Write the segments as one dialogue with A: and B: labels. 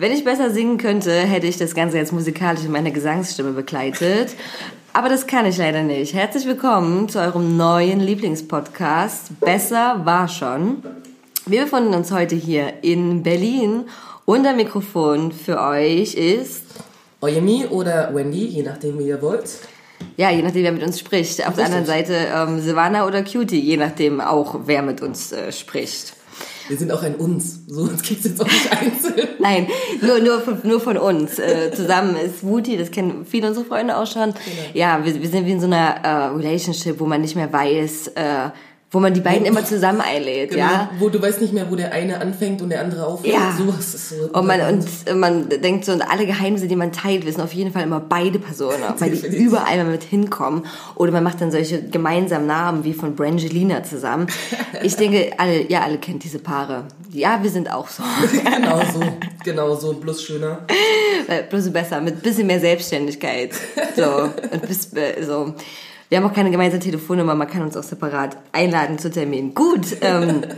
A: Wenn ich besser singen könnte, hätte ich das Ganze jetzt musikalisch in meiner Gesangsstimme begleitet. Aber das kann ich leider nicht. Herzlich willkommen zu eurem neuen Lieblingspodcast. Besser war schon. Wir befinden uns heute hier in Berlin und der Mikrofon für euch ist
B: Oyemi oder Wendy, je nachdem, wie ihr wollt.
A: Ja, je nachdem, wer mit uns spricht. Auf der anderen Seite ähm, Silvana oder Cutie, je nachdem auch, wer mit uns äh, spricht.
B: Wir sind auch ein Uns. So uns gibt es jetzt auch nicht einzeln.
A: Nein, nur, nur, von, nur von uns. Äh, zusammen ist Wooty, das kennen viele unserer Freunde auch schon. Genau. Ja, wir, wir sind wie in so einer äh, Relationship, wo man nicht mehr weiß, äh, wo man die beiden immer zusammen einlädt, genau, ja.
B: Wo du weißt nicht mehr, wo der eine anfängt und der andere aufhört.
A: Ja. Sowas ist so. Und man, und man denkt so, und alle Geheimnisse, die man teilt, wissen auf jeden Fall immer beide Personen, weil die überall mal mit hinkommen. Oder man macht dann solche gemeinsamen Namen wie von Brangelina zusammen. Ich denke, alle, ja, alle kennt diese Paare. Ja, wir sind auch so.
B: genau so. Genau so. Bloß schöner.
A: Bloß besser. Mit bisschen mehr Selbstständigkeit. So. Und bis, äh, so. Wir haben auch keine gemeinsame Telefonnummer, man kann uns auch separat einladen zu Terminen. Gut, ähm,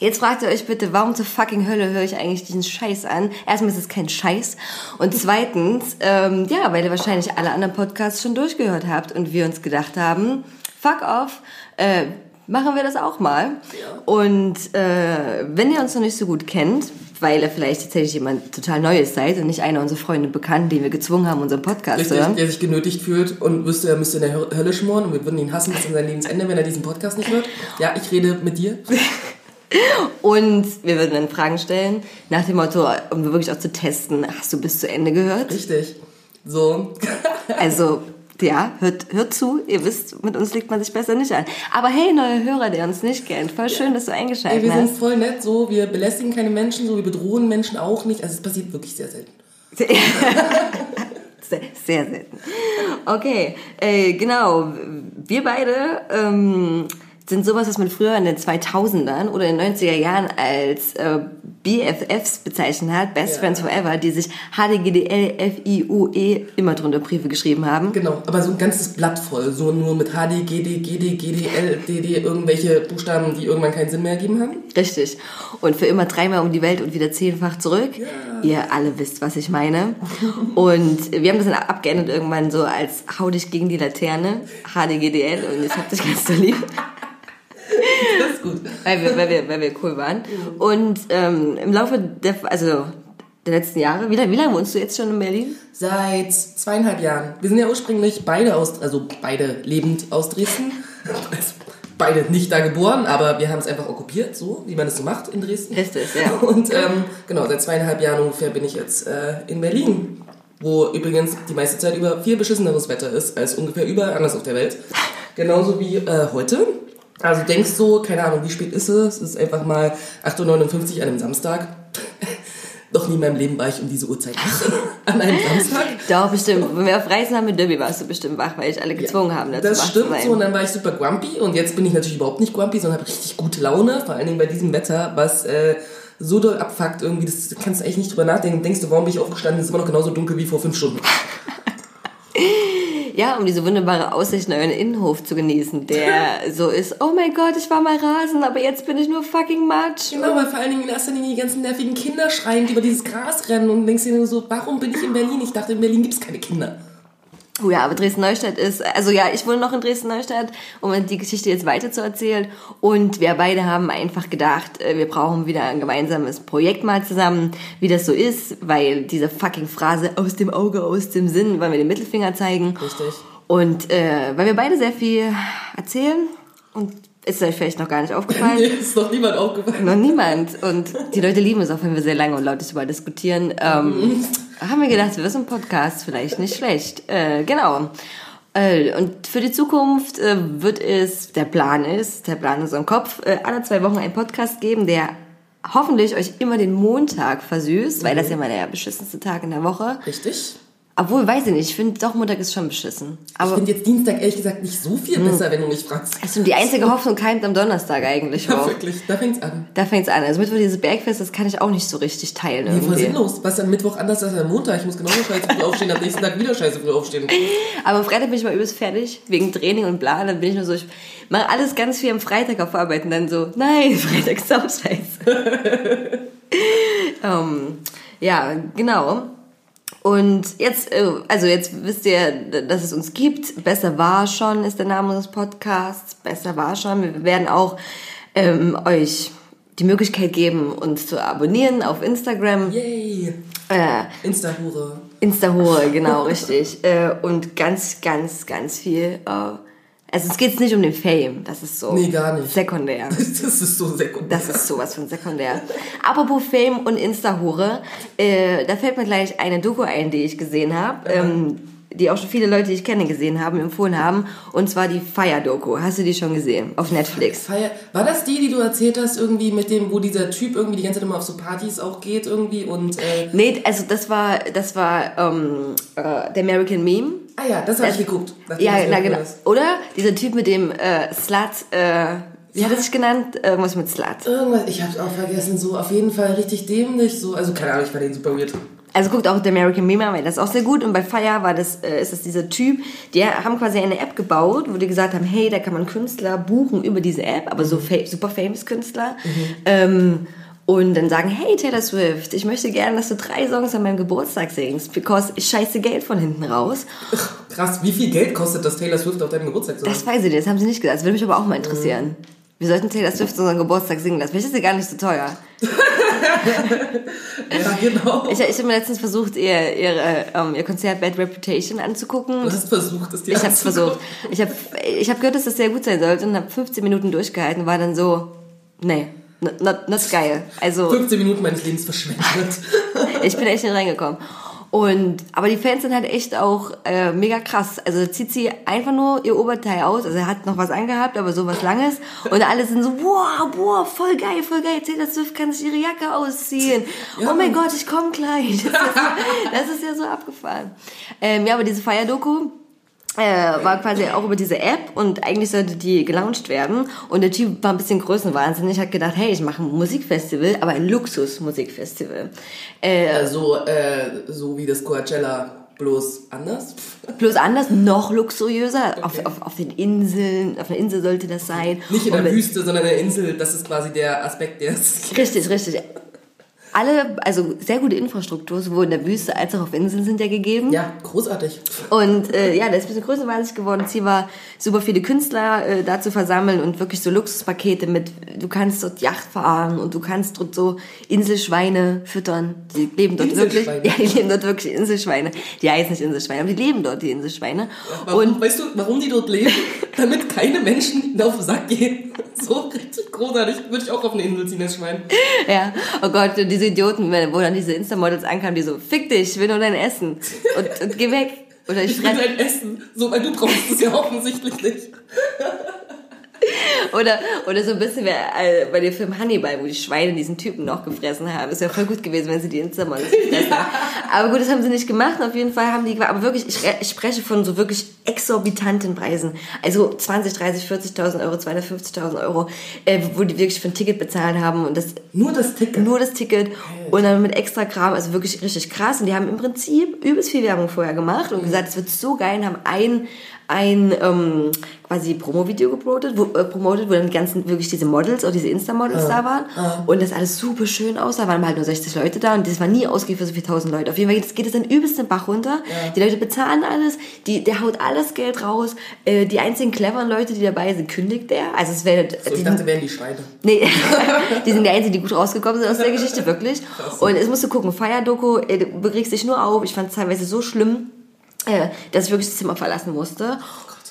A: Jetzt fragt ihr euch bitte, warum zur fucking Hölle höre ich eigentlich diesen Scheiß an? Erstmal ist es kein Scheiß. Und zweitens, ähm, ja, weil ihr wahrscheinlich alle anderen Podcasts schon durchgehört habt und wir uns gedacht haben, fuck off, äh, machen wir das auch mal. Ja. Und äh, wenn ihr uns noch nicht so gut kennt, weil ihr vielleicht tatsächlich jemand total Neues seid und nicht einer unserer Freunde bekannt, den wir gezwungen haben, unseren Podcast
B: Richtig, zu hören. Der sich genötigt fühlt und wüsste, er müsste in der Hölle schmoren und wir würden ihn hassen bis an sein Lebensende, wenn er diesen Podcast nicht hört. Ja, ich rede mit dir.
A: Und wir würden dann Fragen stellen, nach dem Motto, um wirklich auch zu testen, hast du bis zu Ende gehört?
B: Richtig. So.
A: Also ja, hört, hört zu. Ihr wisst, mit uns legt man sich besser nicht an. Aber hey, neue Hörer, der uns nicht kennt. Voll schön, dass du eingeschaltet
B: hast.
A: wir
B: sind voll nett so. Wir belästigen keine Menschen so. Wir bedrohen Menschen auch nicht. Also es passiert wirklich sehr selten.
A: Sehr, sehr selten. Okay, äh, genau. Wir beide ähm, sind sowas, was man früher in den 2000ern oder in den 90er Jahren als äh, BFFs bezeichnet hat, Best ja. Friends Forever, die sich HDGDL, FIUE immer drunter Briefe geschrieben haben.
B: Genau, aber so ein ganzes Blatt voll, so nur mit HD, GD, GD, GDL, DD, irgendwelche Buchstaben, die irgendwann keinen Sinn mehr ergeben haben.
A: Richtig. Und für immer dreimal um die Welt und wieder zehnfach zurück. Ja. Ihr alle wisst, was ich meine. Und wir haben das dann abgeändert irgendwann so als Hau dich gegen die Laterne, HDGDL und jetzt habt ihr ganz so lieb.
B: Das ist gut.
A: Weil wir, weil wir, weil wir cool waren. Und ähm, im Laufe der, also der letzten Jahre, wie lange, wie lange wohnst du jetzt schon in Berlin?
B: Seit zweieinhalb Jahren. Wir sind ja ursprünglich beide aus, also beide lebend aus Dresden. beide nicht da geboren, aber wir haben es einfach okkupiert, so wie man es so macht in Dresden.
A: Ist es, ja.
B: Und ähm, genau, seit zweieinhalb Jahren ungefähr bin ich jetzt äh, in Berlin, wo übrigens die meiste Zeit über viel beschisseneres Wetter ist als ungefähr überall anders auf der Welt. Genauso wie äh, heute. Also denkst du, keine Ahnung, wie spät ist es? Es ist einfach mal 8.59 Uhr an einem Samstag. Noch nie in meinem Leben war ich um diese Uhrzeit wach an einem Samstag.
A: Doch, bestimmt. Wenn wir auf Reisen haben mit Derby, warst du bestimmt wach, weil ich alle gezwungen ja, haben,
B: dazu Das stimmt so und dann war ich super grumpy und jetzt bin ich natürlich überhaupt nicht grumpy, sondern habe richtig gute Laune, vor allen Dingen bei diesem Wetter, was äh, so doll abfuckt irgendwie, das kannst du echt nicht drüber nachdenken. Denkst du, warum bin ich aufgestanden? Es ist immer noch genauso dunkel wie vor fünf Stunden.
A: Ja, um diese wunderbare Aussicht in euren Innenhof zu genießen, der so ist, oh mein Gott, ich war mal rasen, aber jetzt bin ich nur fucking Matsch.
B: Genau, weil vor allen Dingen in erster Linie die ganzen nervigen Kinder schreien, die über dieses Gras rennen und denkst dir nur so, warum bin ich in Berlin? Ich dachte, in Berlin gibt es keine Kinder.
A: Oh ja, aber Dresden-Neustadt ist, also ja, ich wohne noch in Dresden-Neustadt, um die Geschichte jetzt weiter zu erzählen. Und wir beide haben einfach gedacht, äh, wir brauchen wieder ein gemeinsames Projekt mal zusammen, wie das so ist, weil diese fucking Phrase aus dem Auge, aus dem Sinn, weil wir den Mittelfinger zeigen.
B: Richtig.
A: Und äh, weil wir beide sehr viel erzählen und ist euch vielleicht noch gar nicht aufgefallen?
B: Nee, ist noch niemand aufgefallen.
A: Noch niemand. Und die Leute lieben es auch, wenn wir sehr lange und laut darüber diskutieren. Ähm, mhm. Haben wir gedacht, wir sind ein Podcast, vielleicht nicht schlecht. Äh, genau. Äh, und für die Zukunft äh, wird es, der Plan ist, der Plan ist im Kopf, äh, alle zwei Wochen einen Podcast geben, der hoffentlich euch immer den Montag versüßt, mhm. weil das ja mal der beschissenste Tag in der Woche.
B: Richtig.
A: Obwohl, weiß ich nicht, ich finde doch Montag ist schon beschissen.
B: Ich
A: Aber
B: finde jetzt Dienstag ehrlich gesagt nicht so viel besser, wenn du mich fragst.
A: also die einzige Hoffnung keimt am Donnerstag eigentlich
B: Ja,
A: auch.
B: wirklich, da fängt's an.
A: Da fängt's an. Also Mittwoch dieses Bergfest, das kann ich auch nicht so richtig teilen
B: Nee,
A: irgendwie.
B: sinnlos. Was am Mittwoch anders als am Montag? Ich muss genauso scheiße früh aufstehen, am nächsten Tag wieder scheiße früh aufstehen.
A: Aber am Freitag bin ich mal übelst fertig, wegen Training und bla. Dann bin ich nur so, ich mache alles ganz viel am Freitag auf Arbeit und dann so, nein, Freitag ist auch scheiße. ähm, ja, genau. Und jetzt, äh, also jetzt wisst ihr, dass es uns gibt. Besser war schon ist der Name des Podcasts. Besser war schon. Wir werden auch ähm, euch die Möglichkeit geben, uns zu abonnieren auf Instagram.
B: Yay!
A: Äh,
B: Insta-Hure.
A: Insta-Hure, genau, richtig. Äh, und ganz, ganz, ganz viel. Äh, also es geht nicht um den Fame, das ist so
B: Nee, gar nicht.
A: sekundär.
B: Das ist so sekundär.
A: Das ist sowas von sekundär. Apropos Fame und Insta-Hure, äh, da fällt mir gleich eine Doku ein, die ich gesehen habe, ähm, die auch schon viele Leute, die ich kenne, gesehen haben, empfohlen haben. Und zwar die Fire-Doku. Hast du die schon gesehen? Auf Netflix.
B: Feier. War das die, die du erzählt hast, irgendwie mit dem, wo dieser Typ irgendwie die ganze Zeit immer auf so Partys auch geht irgendwie und äh,
A: Nee, also das war, das war ähm, äh, der American Meme.
B: Ah ja, das habe ich geguckt.
A: Ja,
B: es
A: na genau.
B: erzählt
A: Oder dieser Typ mit dem äh, Slut, äh, wie hat er sich genannt? Irgendwas mit Slut.
B: Irgendwas, ich hab's auch vergessen, so auf jeden Fall richtig dämlich, so, also keine Ahnung, ich fand den super weird.
A: Also guckt auch der American Meme weil das ist auch sehr gut. Und bei Fire war das, äh, ist das dieser Typ, die haben quasi eine App gebaut, wo die gesagt haben, hey, da kann man Künstler buchen über diese App, aber so fa super famous Künstler. Ähm, und dann sagen, hey Taylor Swift, ich möchte gerne, dass du drei Songs an meinem Geburtstag singst, because ich scheiße Geld von hinten raus.
B: Krass, wie viel Geld kostet das Taylor Swift auf deinem Geburtstag?
A: Das weiß ich nicht, das haben sie nicht gesagt. Das würde mich aber auch mal interessieren. Wir sollten Taylor Swift zu unserem Geburtstag singen lassen. Vielleicht ist sie gar nicht so teuer.
B: ja, genau.
A: Ich, ich habe mir letztens versucht, ihr, ihre, ähm, ihr Konzert Bad Reputation anzugucken.
B: Du hast versucht, es dir
A: Ich habe es versucht. Ich habe ich hab gehört, dass das sehr gut sein sollte und habe 15 Minuten durchgehalten und war dann so, nee, not, not, not geil. Also
B: 15 Minuten meines Lebens verschwendet.
A: ich bin echt nicht reingekommen. Und, aber die Fans sind halt echt auch äh, mega krass. Also zieht sie einfach nur ihr Oberteil aus. Also er hat noch was angehabt, aber so was Langes. Und alle sind so, wow, wow, voll geil, voll geil. Taylor Swift kann sich ihre Jacke ausziehen.
B: Ja,
A: oh mein. Gott, ich komme gleich. Das ist, ja, das ist ja so abgefahren. Ähm, ja, aber diese Feier-Doku, äh, war quasi auch über diese App und eigentlich sollte die gelauncht werden. Und der Typ war ein bisschen größenwahnsinnig, hat gedacht, hey, ich mache ein Musikfestival, aber ein Luxusmusikfestival. Äh,
B: Also, äh, so wie das Coachella, bloß anders.
A: bloß anders, noch luxuriöser. Auf, auf, auf den Inseln, auf einer Insel sollte das sein.
B: Nicht in der Wüste, sondern in der Insel. Das ist quasi der Aspekt, der es
A: Richtig, richtig. Alle, also sehr gute Infrastruktur, sowohl in der Wüste als auch auf Inseln sind ja gegeben.
B: Ja, großartig.
A: Und äh, ja, der ist ein bisschen größenwahnsinnig geworden. Ziel war, super viele Künstler äh, da zu versammeln und wirklich so Luxuspakete mit, du kannst dort Yacht fahren und du kannst dort so Inselschweine füttern. Die leben dort wirklich. Ja, die leben dort wirklich Inselschweine. Die heißen nicht Inselschweine, aber die leben dort, die Inselschweine.
B: Warum,
A: Und
B: weißt du, warum die dort leben? Damit keine Menschen auf den Sack gehen. So richtig großartig. Würde ich auch auf eine Insel ziehen, das Schwein.
A: ja, oh Gott, diese Idioten, wo dann diese Insta-Models ankamen, die so, fick dich, ich will nur dein Essen. Und, und geh weg. Oder ich
B: Ich will dein Essen. So, weil du brauchst es ja offensichtlich nicht.
A: Oder, oder so ein bisschen wie äh, bei dem Film Hannibal, wo die Schweine diesen Typen noch gefressen haben. Ist ja voll gut gewesen, wenn sie die Insta-Models gefressen haben. Aber gut, das haben sie nicht gemacht. Auf jeden Fall haben die, aber wirklich, ich, ich spreche von so wirklich exorbitanten Preisen. Also 20, 30, 40.000 Euro, 250.000 Euro, äh, wo die wirklich für ein Ticket bezahlt haben und das
B: Nur das Ticket.
A: nur das Ticket und dann mit extra Kram, also wirklich richtig krass. Und die haben im Prinzip übelst viel Werbung vorher gemacht und gesagt, es wird so geil und haben ein, ein ähm, quasi Promo-Video gepromotet, wo, äh, promotet, wo dann die ganzen wirklich diese Models, auch diese Insta-Models da waren und das alles super schön aussah, waren halt nur 60 Leute da und das war nie ausgegeben für so viele tausend Leute. Auf jeden Fall geht es, geht es dann übelst den Bach runter. Die Leute bezahlen alles, die, der haut alles Geld raus. Äh, die einzigen cleveren Leute, die dabei sind, kündigt der. Also es wäre
B: So, ich dachte, wären die Schweine.
A: Nee, die sind die Einzigen, die gut rausgekommen sind aus der Geschichte, wirklich. Und es musst du gucken, Feier-Doku, äh, du begriffst dich nur auf. Ich fand es teilweise so schlimm, äh, dass ich wirklich das Zimmer verlassen musste.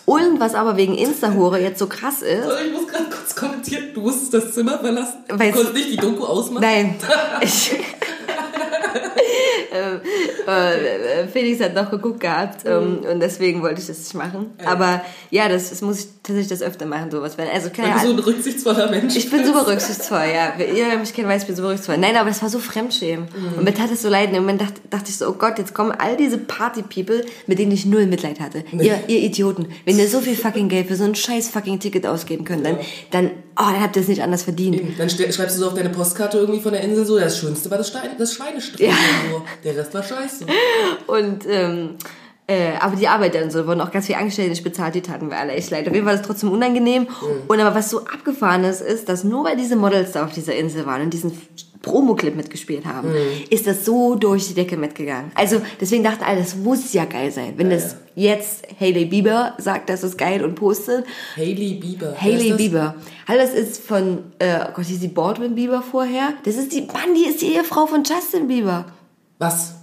A: Und was aber wegen Insta-Hure jetzt so krass ist,
B: Also ich muss gerade kurz kommentieren, du musstest das Zimmer verlassen. Du konntest nicht die Doku ausmachen.
A: Nein. Ich, ähm, äh, Felix hat noch geguckt gehabt ähm, und deswegen wollte ich das nicht machen. Aber ja, das, das muss ich tatsächlich das öfter machen, sowas. Wenn, also, keine
B: Weil du so ein rücksichtsvoller Mensch
A: Ich bin super rücksichtsvoll, ja. Ihr mich kennt, weiß, ich bin super rücksichtsvoll. Nein, aber das war so Fremdschämen.
B: Mhm.
A: Und mir tat es so leid. Und Moment dachte, dachte ich so, oh Gott, jetzt kommen all diese Party-People, mit denen ich null Mitleid hatte. Ihr, ihr Idioten. Wenn ihr so viel fucking Geld für so ein scheiß fucking Ticket ausgeben könnt, dann, dann, oh, dann habt ihr es nicht anders verdient.
B: Dann ste- schreibst du so auf deine Postkarte irgendwie von der Insel so, das Schönste war das, Stein, das Schweinestrich.
A: Ja.
B: So. Der Rest war scheiße.
A: Und, ähm, äh, aber die Arbeiter und so wurden auch ganz viel Angestellte nicht bezahlt, die taten wir alle echt leid. Auf jeden Fall war das trotzdem unangenehm. Und aber was so abgefahren ist, ist, dass nur weil diese Models da auf dieser Insel waren und diesen Promo-Clip mitgespielt haben, ist das so durch die Decke mitgegangen. Also deswegen dachte alle, das muss ja geil sein. Wenn das jetzt Hailey Bieber sagt, das ist geil und postet.
B: Hailey Bieber. Wer
A: Hailey? Bieber. Hallo, das ist von, äh, oh Gott, hieß die Baldwin Bieber vorher? Das ist die, Mann, die ist die Ehefrau von Justin Bieber.
B: Was?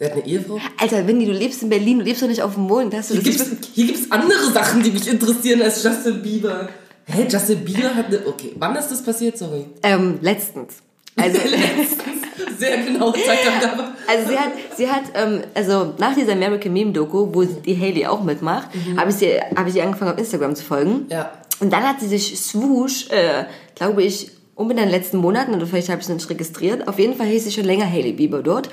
B: Der hat eine Ehefrau?
A: Alter, Winnie, du lebst in Berlin, du lebst doch nicht auf dem Mond. Hast du
B: Hier hier gibt's andere Sachen, die mich interessieren als Justin Bieber. Hä, Justin Bieber hat eine... Okay, wann ist das passiert? Sorry.
A: Ähm, letztens. Also,
B: Sehr genau Zeitangabe.
A: also sie hat, sie hat, ähm, also nach dieser American Meme Doku, wo die Haley auch mitmacht, habe ich sie, habe ich sie angefangen auf Instagram zu folgen.
B: Ja.
A: Und dann hat sie sich Swoosh, äh, glaube ich, unbedingt in den letzten Monaten, oder vielleicht habe ich es noch nicht registriert, auf jeden Fall hieß sie schon länger Haley Bieber dort.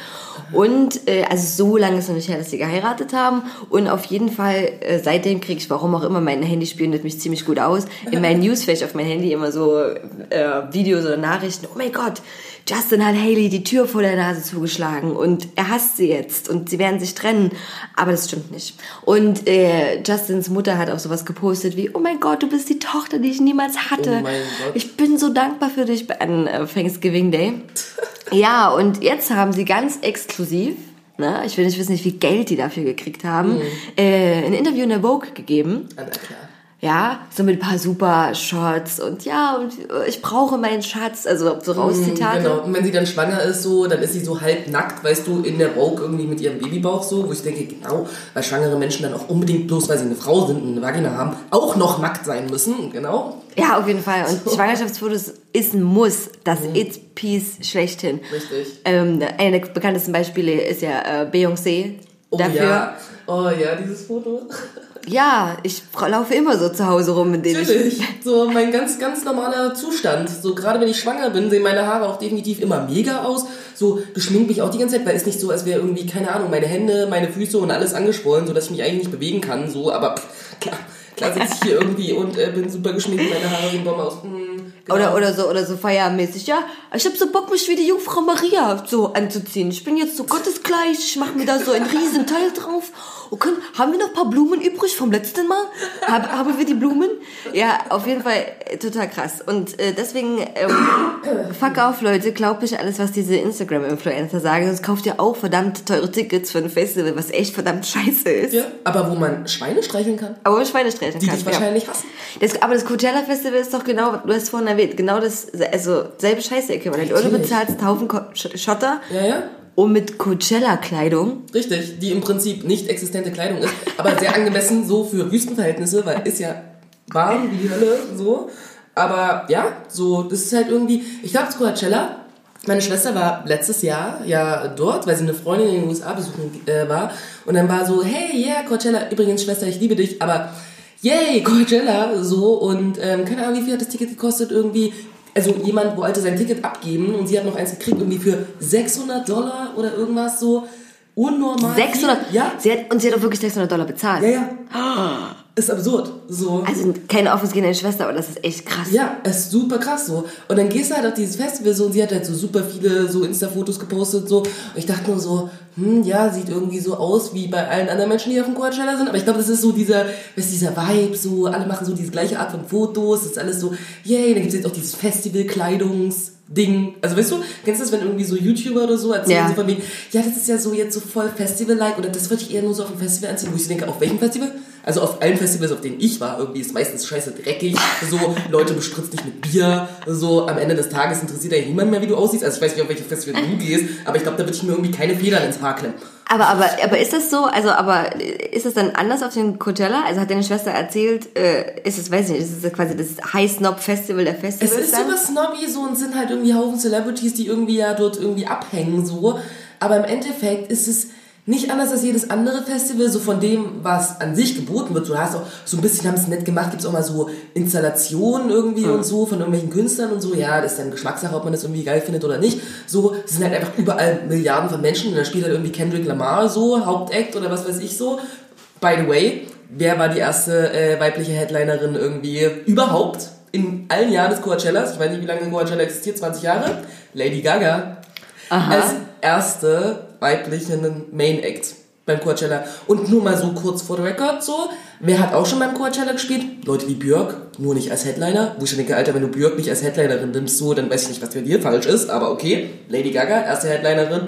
A: Und äh, also so lange ist noch nicht her, dass sie geheiratet haben. Und auf jeden Fall, äh, seitdem kriege ich, warum auch immer, mein Handy spioniert mich ziemlich gut aus. In meinen Newsflash auf mein Handy immer so äh, Videos oder Nachrichten. Oh mein Gott, Justin hat Haley die Tür vor der Nase zugeschlagen und er hasst sie jetzt und sie werden sich trennen. Aber das stimmt nicht. Und äh, Justins Mutter hat auch sowas gepostet wie, oh mein Gott, du bist die Tochter, die ich niemals hatte.
B: Oh.
A: Ich bin so dankbar für dich an äh, Thanksgiving Day. ja, und jetzt haben sie ganz exklusiv, ne, ich will nicht wissen, wie viel Geld die dafür gekriegt haben, äh, ein Interview in der Vogue gegeben.
B: Ah, na klar.
A: Ja, so mit ein paar super Shots und ja, und ich brauche meinen Schatz, also so Rauszitate.
B: Genau. Und wenn sie dann schwanger ist, so, dann ist sie so halb nackt, weißt du, in der Vogue irgendwie mit ihrem Babybauch so, wo ich denke, genau, weil schwangere Menschen dann auch unbedingt bloß, weil sie eine Frau sind und eine Vagina haben, auch noch nackt sein müssen, genau.
A: Ja, auf jeden Fall. Und Schwangerschaftsfotos ist ein Muss, das It-Piece schlechthin.
B: Richtig.
A: Ähm, eine der bekanntesten Beispiele ist ja äh, Beyoncé.
B: Oh
A: Dafür.
B: ja. Oh ja, dieses Foto.
A: Ja, ich laufe immer so zu Hause rum, in dem ich.
B: Natürlich. So mein ganz, ganz normaler Zustand. So gerade wenn ich schwanger bin, sehen meine Haare auch definitiv immer mega aus. So geschminkt mich auch die ganze Zeit, weil es nicht so, als wäre irgendwie, keine Ahnung, meine Hände, meine Füße und alles angeschwollen, so dass ich mich eigentlich nicht bewegen kann. So, aber pff, klar, klar sitze ich hier irgendwie und äh, bin super geschminkt, meine Haare sehen Bombe aus. Hm, genau.
A: Oder, oder so, oder so feiermäßig. Ja, ich hab so Bock, mich wie die Jungfrau Maria so anzuziehen. Ich bin jetzt so gottesgleich, ich mach mir da so ein riesen Teil drauf. Okay, haben wir noch ein paar Blumen übrig vom letzten Mal? Hab, haben wir die Blumen? Ja, auf jeden Fall äh, total krass. Und äh, deswegen, ähm, fuck auf, Leute, glaubt nicht alles, was diese Instagram-Influencer sagen. Sonst kauft ihr auch verdammt teure Tickets für ein Festival, was echt verdammt scheiße ist.
B: Ja, aber wo man Schweine streicheln kann,
A: Aber man Schweine streicheln
B: die
A: kann.
B: dich
A: ja.
B: wahrscheinlich hassen.
A: Das, aber das Coachella Festival ist doch genau, du hast vorhin erwähnt, genau das, also selbe Scheiße-Äquivalent. Oder du bezahlst einen Haufen Ko- Sch- Schotter,
B: Ja, ja.
A: Um mit Coachella-Kleidung.
B: Richtig, die im Prinzip nicht existente Kleidung ist, aber sehr angemessen so für Wüstenverhältnisse, weil ist ja warm wie die Hölle, so. Aber ja, so, das ist halt irgendwie, ich glaube, Coachella, meine Schwester war letztes Jahr ja dort, weil sie eine Freundin in den USA besuchen äh, war. Und dann war so, hey, yeah, Coachella, übrigens, Schwester, ich liebe dich, aber yay, Coachella, so. Und ähm, keine Ahnung, wie viel hat das Ticket gekostet irgendwie. Also jemand wollte sein Ticket abgeben und sie hat noch eins gekriegt, irgendwie für 600 Dollar oder irgendwas so. Unnormal.
A: 600,
B: Viel. Ja,
A: sie hat, und sie hat auch wirklich 600 Dollar bezahlt.
B: ja, ja. Ist absurd. So.
A: Also keine offensgehende Schwester, aber das ist echt krass.
B: Ja, ist super krass so. Und dann gehst du halt auf dieses Festival so und sie hat halt so super viele so Insta-Fotos gepostet so. Und ich dachte nur so, hm, ja, sieht irgendwie so aus wie bei allen anderen Menschen, die auf dem Coachella sind. Aber ich glaube, das ist so dieser, weißt du, dieser Vibe, so, alle machen so diese gleiche Art von Fotos, das ist alles so, yay, dann gibt's jetzt auch dieses Festival-Kleidungs-Ding. Also weißt du, kennst du das, wenn irgendwie so YouTuber oder so erzählen
A: Ja.
B: so von wegen, ja, das ist ja so jetzt so voll Festival-like oder das würde ich eher nur so auf dem Festival anziehen, wo ich so denke, auf welchem Festival? Also auf allen Festivals, auf denen ich war, irgendwie ist meistens scheiße dreckig, so, Leute bespritzt dich mit Bier, so, am Ende des Tages interessiert ja niemand mehr, wie du aussiehst. Also ich weiß nicht, auf welche Festival du gehst, aber ich glaube, da würde ich mir irgendwie keine Federn ins Haar klemmen.
A: Aber, aber, aber ist das so, also, aber ist das dann anders auf dem Coachella? Also hat deine Schwester erzählt, äh, ist es, weiß ich nicht, ist es quasi das High Snob Festival der
B: Es
A: Festivals
B: ist
A: dann?
B: super snobby so und sind halt irgendwie Haufen Celebrities, die irgendwie ja dort irgendwie abhängen so. Aber im Endeffekt ist es nicht anders als jedes andere Festival, so von dem, was an sich geboten wird. Du hast auch so ein bisschen, haben es nett gemacht, gibt es auch mal so Installationen irgendwie mhm. und so von irgendwelchen Künstlern und so. Ja, das ist dann Geschmackssache, ob man das irgendwie geil findet oder nicht. So, es sind halt einfach überall Milliarden von Menschen und da spielt halt irgendwie Kendrick Lamar so, Hauptakt oder was weiß ich so. By the way, wer war die erste äh, weibliche Headlinerin irgendwie überhaupt in allen Jahren des Coachellas? Ich weiß nicht, wie lange Coachella existiert, 20 Jahre? Lady Gaga. Aha. Als erste weiblichen Main Act beim Coachella. Und nur mal so kurz vor der Record so, wer hat auch schon beim Coachella gespielt? Leute wie Björk, nur nicht als Headliner. Wo ich denke, Alter, wenn du Björk nicht als Headlinerin nimmst, so, dann weiß ich nicht, was bei dir falsch ist, aber okay. Lady Gaga, erste Headlinerin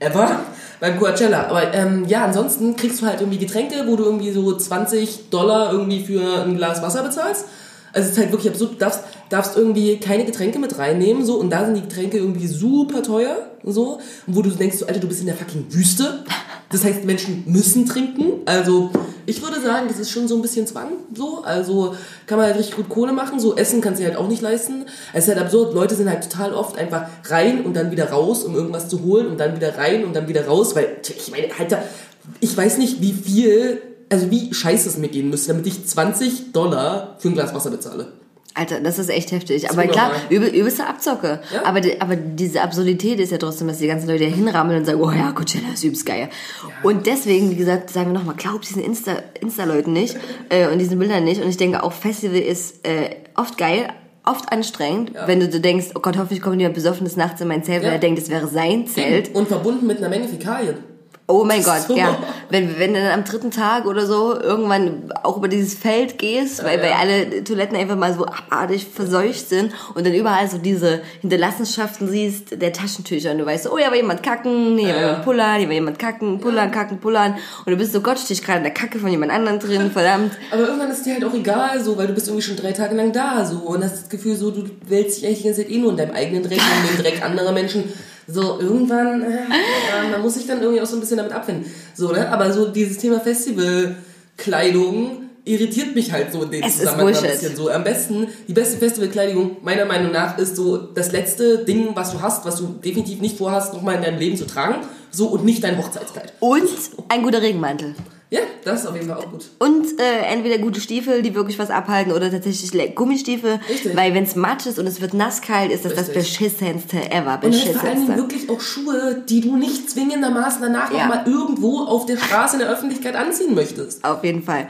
B: ever beim Coachella. Aber ähm, ja, ansonsten kriegst du halt irgendwie Getränke, wo du irgendwie so 20 Dollar irgendwie für ein Glas Wasser bezahlst. Also es ist halt wirklich absurd. Du darfst, darfst irgendwie keine Getränke mit reinnehmen, so, und da sind die Getränke irgendwie super teuer, so, wo du denkst, so, Alter, du bist in der fucking Wüste. Das heißt, Menschen müssen trinken. Also, ich würde sagen, das ist schon so ein bisschen Zwang, so. Also, kann man halt richtig gut Kohle machen. So, Essen kannst du halt auch nicht leisten. Es ist halt absurd. Leute sind halt total oft einfach rein und dann wieder raus, um irgendwas zu holen und dann wieder rein und dann wieder raus, weil, ich meine, Alter, ich weiß nicht, wie viel also wie scheiße es mir gehen müsste, damit ich 20 Dollar für ein Glas Wasser bezahle.
A: Alter, das ist echt heftig. aber klar, übel, übelste Abzocke. Ja? Aber, die, aber diese Absurdität ist ja trotzdem, dass die ganzen Leute hinrammeln und sagen, oh ja, Coachella ist übelst geil. Ja. Und deswegen, wie gesagt, sagen wir nochmal, glaubt diesen Insta-Leuten Insta nicht äh, und diesen Bildern nicht. Und ich denke, auch Festival ist äh, oft geil, oft anstrengend, ja. wenn du, du denkst, oh Gott, hoffentlich kommt jemand besoffenes nachts in mein Zelt, weil er denkt, es wäre sein Zelt.
B: Und verbunden mit einer Menge Fäkalien.
A: Oh mein Gott, so. ja. Wenn, wenn du dann am dritten Tag oder so irgendwann auch über dieses Feld gehst, ja, weil, ja. weil alle Toiletten einfach mal so abartig verseucht sind und dann überall so diese Hinterlassenschaften siehst der Taschentücher und du weißt, oh, hier war jemand kacken, hier war jemand pullern, hier war jemand kacken, pullern, kacken, pullern und du bist so, Gott, stehst gerade in der Kacke von jemand anderem drin, verdammt.
B: Aber irgendwann ist dir halt auch egal, so, weil du bist irgendwie schon drei Tage lang da, so, und hast das Gefühl so, du wälzt dich eigentlich die ganze Zeit eh nur in deinem eigenen Dreck und in dem Dreck anderer Menschen so, irgendwann, äh, man muss sich dann irgendwie auch so ein bisschen damit abfinden. So, ne? Aber so dieses Thema Festivalkleidung irritiert mich halt so in dem es Zusammenhang ein bisschen so. Am besten, die beste Festivalkleidung meiner Meinung nach ist so das letzte Ding, was du hast, was du definitiv nicht vorhast, nochmal in deinem Leben zu tragen. So und nicht dein Hochzeitskleid.
A: Und ein guter Regenmantel.
B: Ja, das ist auf jeden Fall auch gut.
A: Und äh, entweder gute Stiefel, die wirklich was abhalten, oder tatsächlich Gummistiefel. Richtig. Weil wenn es matsch ist und es wird nasskalt, ist das Richtig. das beschissenste ever.
B: Beschissenste. Und vor allem wirklich auch Schuhe, die du nicht zwingendermaßen danach ja. nochmal irgendwo auf der Straße in der Öffentlichkeit anziehen möchtest.
A: Auf jeden Fall.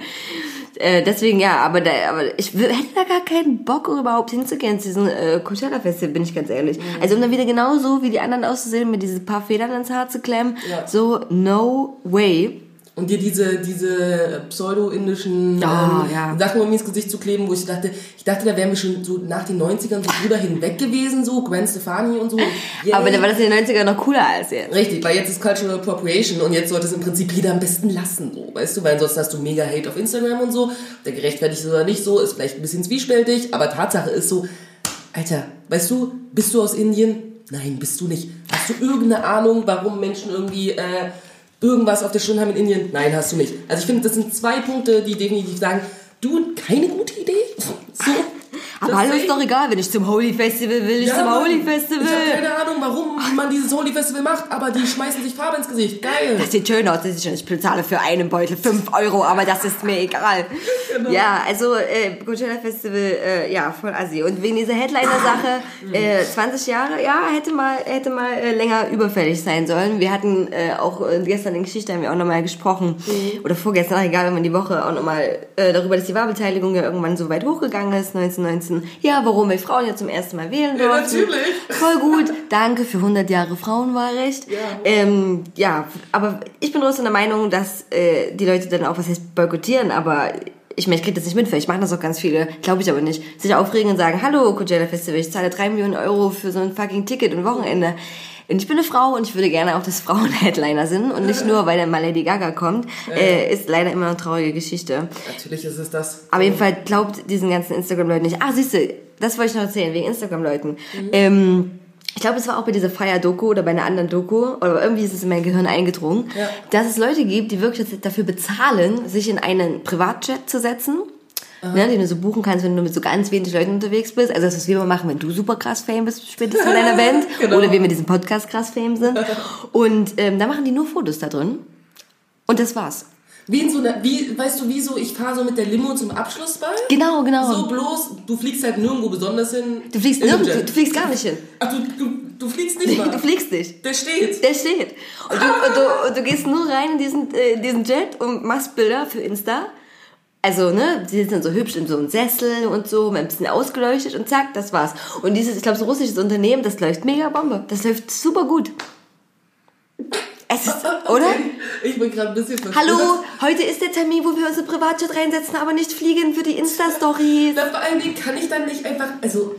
A: Äh, deswegen ja, aber, da, aber ich hätte da gar keinen Bock überhaupt hinzugehen zu diesem äh, Coachella Festival, bin ich ganz ehrlich. Mhm. Also um dann wieder genauso wie die anderen auszusehen, mit diesen paar Federn ins Haar zu klemmen, ja. so no way
B: und dir diese, diese pseudo-indischen
A: oh, ähm,
B: ja. Sachen um mir ins Gesicht zu kleben, wo ich dachte, ich dachte, da wären wir schon so nach den 90ern so drüber hinweg gewesen, so Gwen Stefani und so.
A: Yeah. Aber dann war das in den 90ern noch cooler als jetzt.
B: Richtig, weil jetzt ist Cultural Appropriation und jetzt sollte es im Prinzip jeder am besten lassen, so, weißt du, weil ansonsten hast du mega Hate auf Instagram und so, der gerechtfertigt ist oder nicht so, ist vielleicht ein bisschen zwiespältig, aber Tatsache ist so, Alter, weißt du, bist du aus Indien? Nein, bist du nicht. Hast du irgendeine Ahnung, warum Menschen irgendwie, äh, irgendwas auf der Stirn haben in Indien? Nein, hast du nicht. Also ich finde, das sind zwei Punkte, die definitiv sagen, du, keine gute Idee. So.
A: Aber hallo, ist doch egal, wenn ich zum Holy Festival will, ich ja, zum Holy Festival.
B: Ich habe keine Ahnung, warum man dieses Holy Festival macht, aber die schmeißen sich Farbe ins Gesicht. Geil.
A: Das sieht schön aus, das ist schon, ich bezahle für einen Beutel 5 Euro, aber das ist mir egal. Genau. Ja, also äh, Coachella Festival, äh, ja, voll assi. Und wegen dieser Headliner-Sache, äh, 20 Jahre, ja, hätte mal, hätte mal äh, länger überfällig sein sollen. Wir hatten äh, auch äh, gestern in Geschichte haben wir auch nochmal gesprochen, mhm. oder vorgestern, egal, wenn man die Woche auch nochmal äh, darüber, dass die Wahlbeteiligung ja irgendwann so weit hochgegangen ist, 1919 Ganzen. Ja, warum wir Frauen ja zum ersten Mal wählen
B: dürfen. Ja, natürlich.
A: Voll gut. Danke für 100 Jahre Frauenwahlrecht. Ja, ähm, ja aber ich bin trotzdem der Meinung, dass äh, die Leute dann auch, was heißt boykottieren, aber ich meine, ich kriege das nicht mit, vielleicht machen das auch ganz viele, glaube ich aber nicht, sich aufregen und sagen, hallo Coachella Festival, ich zahle drei Millionen Euro für so ein fucking Ticket und Wochenende. Und ich bin eine Frau und ich würde gerne auch, dass Frauen Headliner sind und nicht nur, weil dann mal Lady Gaga kommt. Äh, ist leider immer eine traurige Geschichte.
B: Natürlich ist es das.
A: Aber jedenfalls glaubt diesen ganzen Instagram-Leuten nicht. Ah, siehst du, das wollte ich noch erzählen, wegen Instagram-Leuten. Mhm. Ähm, ich glaube, es war auch bei dieser Fire-Doku oder bei einer anderen Doku, oder irgendwie ist es in mein Gehirn eingedrungen, ja. dass es Leute gibt, die wirklich dafür bezahlen, sich in einen Privatjet zu setzen ne, den du so buchen kannst, wenn du mit so ganz wenig Leuten unterwegs bist. Also das, was wir immer machen, wenn du super krass Fame bist, spätestens in deiner Band. genau. Oder wir mit diesem Podcast krass Fame sind. Und ähm, da machen die nur Fotos da drin. Und das war's.
B: Wie in so einer, wie, weißt du, wie so, ich fahre so mit der Limo zum Abschlussball?
A: Genau, genau.
B: So bloß, du fliegst halt nirgendwo besonders hin.
A: du fliegst nirgendwo,
B: Jet.
A: du fliegst gar nicht hin.
B: Ach, du, du, du fliegst nicht mal.
A: Du fliegst nicht.
B: Der steht.
A: Der steht. Und du, und du, und du gehst nur rein in diesen, äh, in diesen Jet und machst Bilder für Insta. Also, ne, die sitzen dann so hübsch in so einem Sessel und so, ein bisschen ausgeleuchtet und zack, das war's. Und dieses, ich glaube, so russisches Unternehmen, das läuft mega Bombe. Das läuft super gut. Es ist, oder?
B: Ich bin gerade ein bisschen verstört.
A: Hallo, heute ist der Termin, wo wir unsere Privatjet reinsetzen, aber nicht fliegen für die Insta-Stories.
B: Na, vor allen Dingen kann ich dann nicht einfach, also,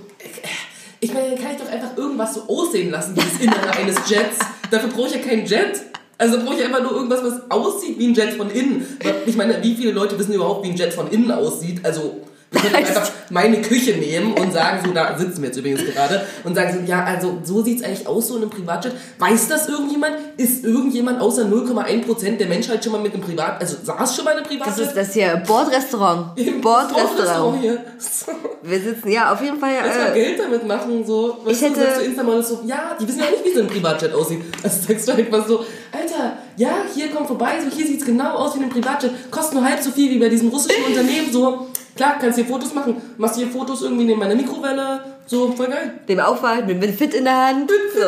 B: ich meine, dann kann ich doch einfach irgendwas so aussehen lassen, wie das Innere eines Jets. Dafür brauche ich ja keinen Jet. Also brauche ich einfach nur irgendwas, was aussieht wie ein Jet von innen. Weil Ich meine, wie viele Leute wissen überhaupt, wie ein Jet von innen aussieht? Also, wir können einfach meine Küche nehmen und sagen, so, da sitzen wir jetzt übrigens gerade, und sagen so, ja, also so sieht es eigentlich aus, so in einem Privatjet. Weiß das irgendjemand? Ist irgendjemand außer 0,1% der Menschheit schon mal mit einem Privat, also saß schon mal in einem
A: Das
B: Privatjet?
A: ist das hier, Bordrestaurant.
B: Im
A: Bordrestaurant.
B: hier.
A: Wir sitzen, ja, auf jeden Fall. Äh,
B: Geld damit machen, so. Weißt
A: ich
B: du,
A: hätte-
B: du Insta mal so, ja, die wissen ja nicht, wie so ein Privatjet aussieht. Also sagst du einfach so, Alter, ja, hier komm vorbei, so hier sieht's genau aus wie ein Privatjet, kostet nur halb so viel wie bei diesem russischen Unternehmen, so. Klar, kannst hier Fotos machen, machst hier Fotos irgendwie neben meiner Mikrowelle, so, voll geil.
A: dem Aufwand, mit, mit Fit in der Hand. So.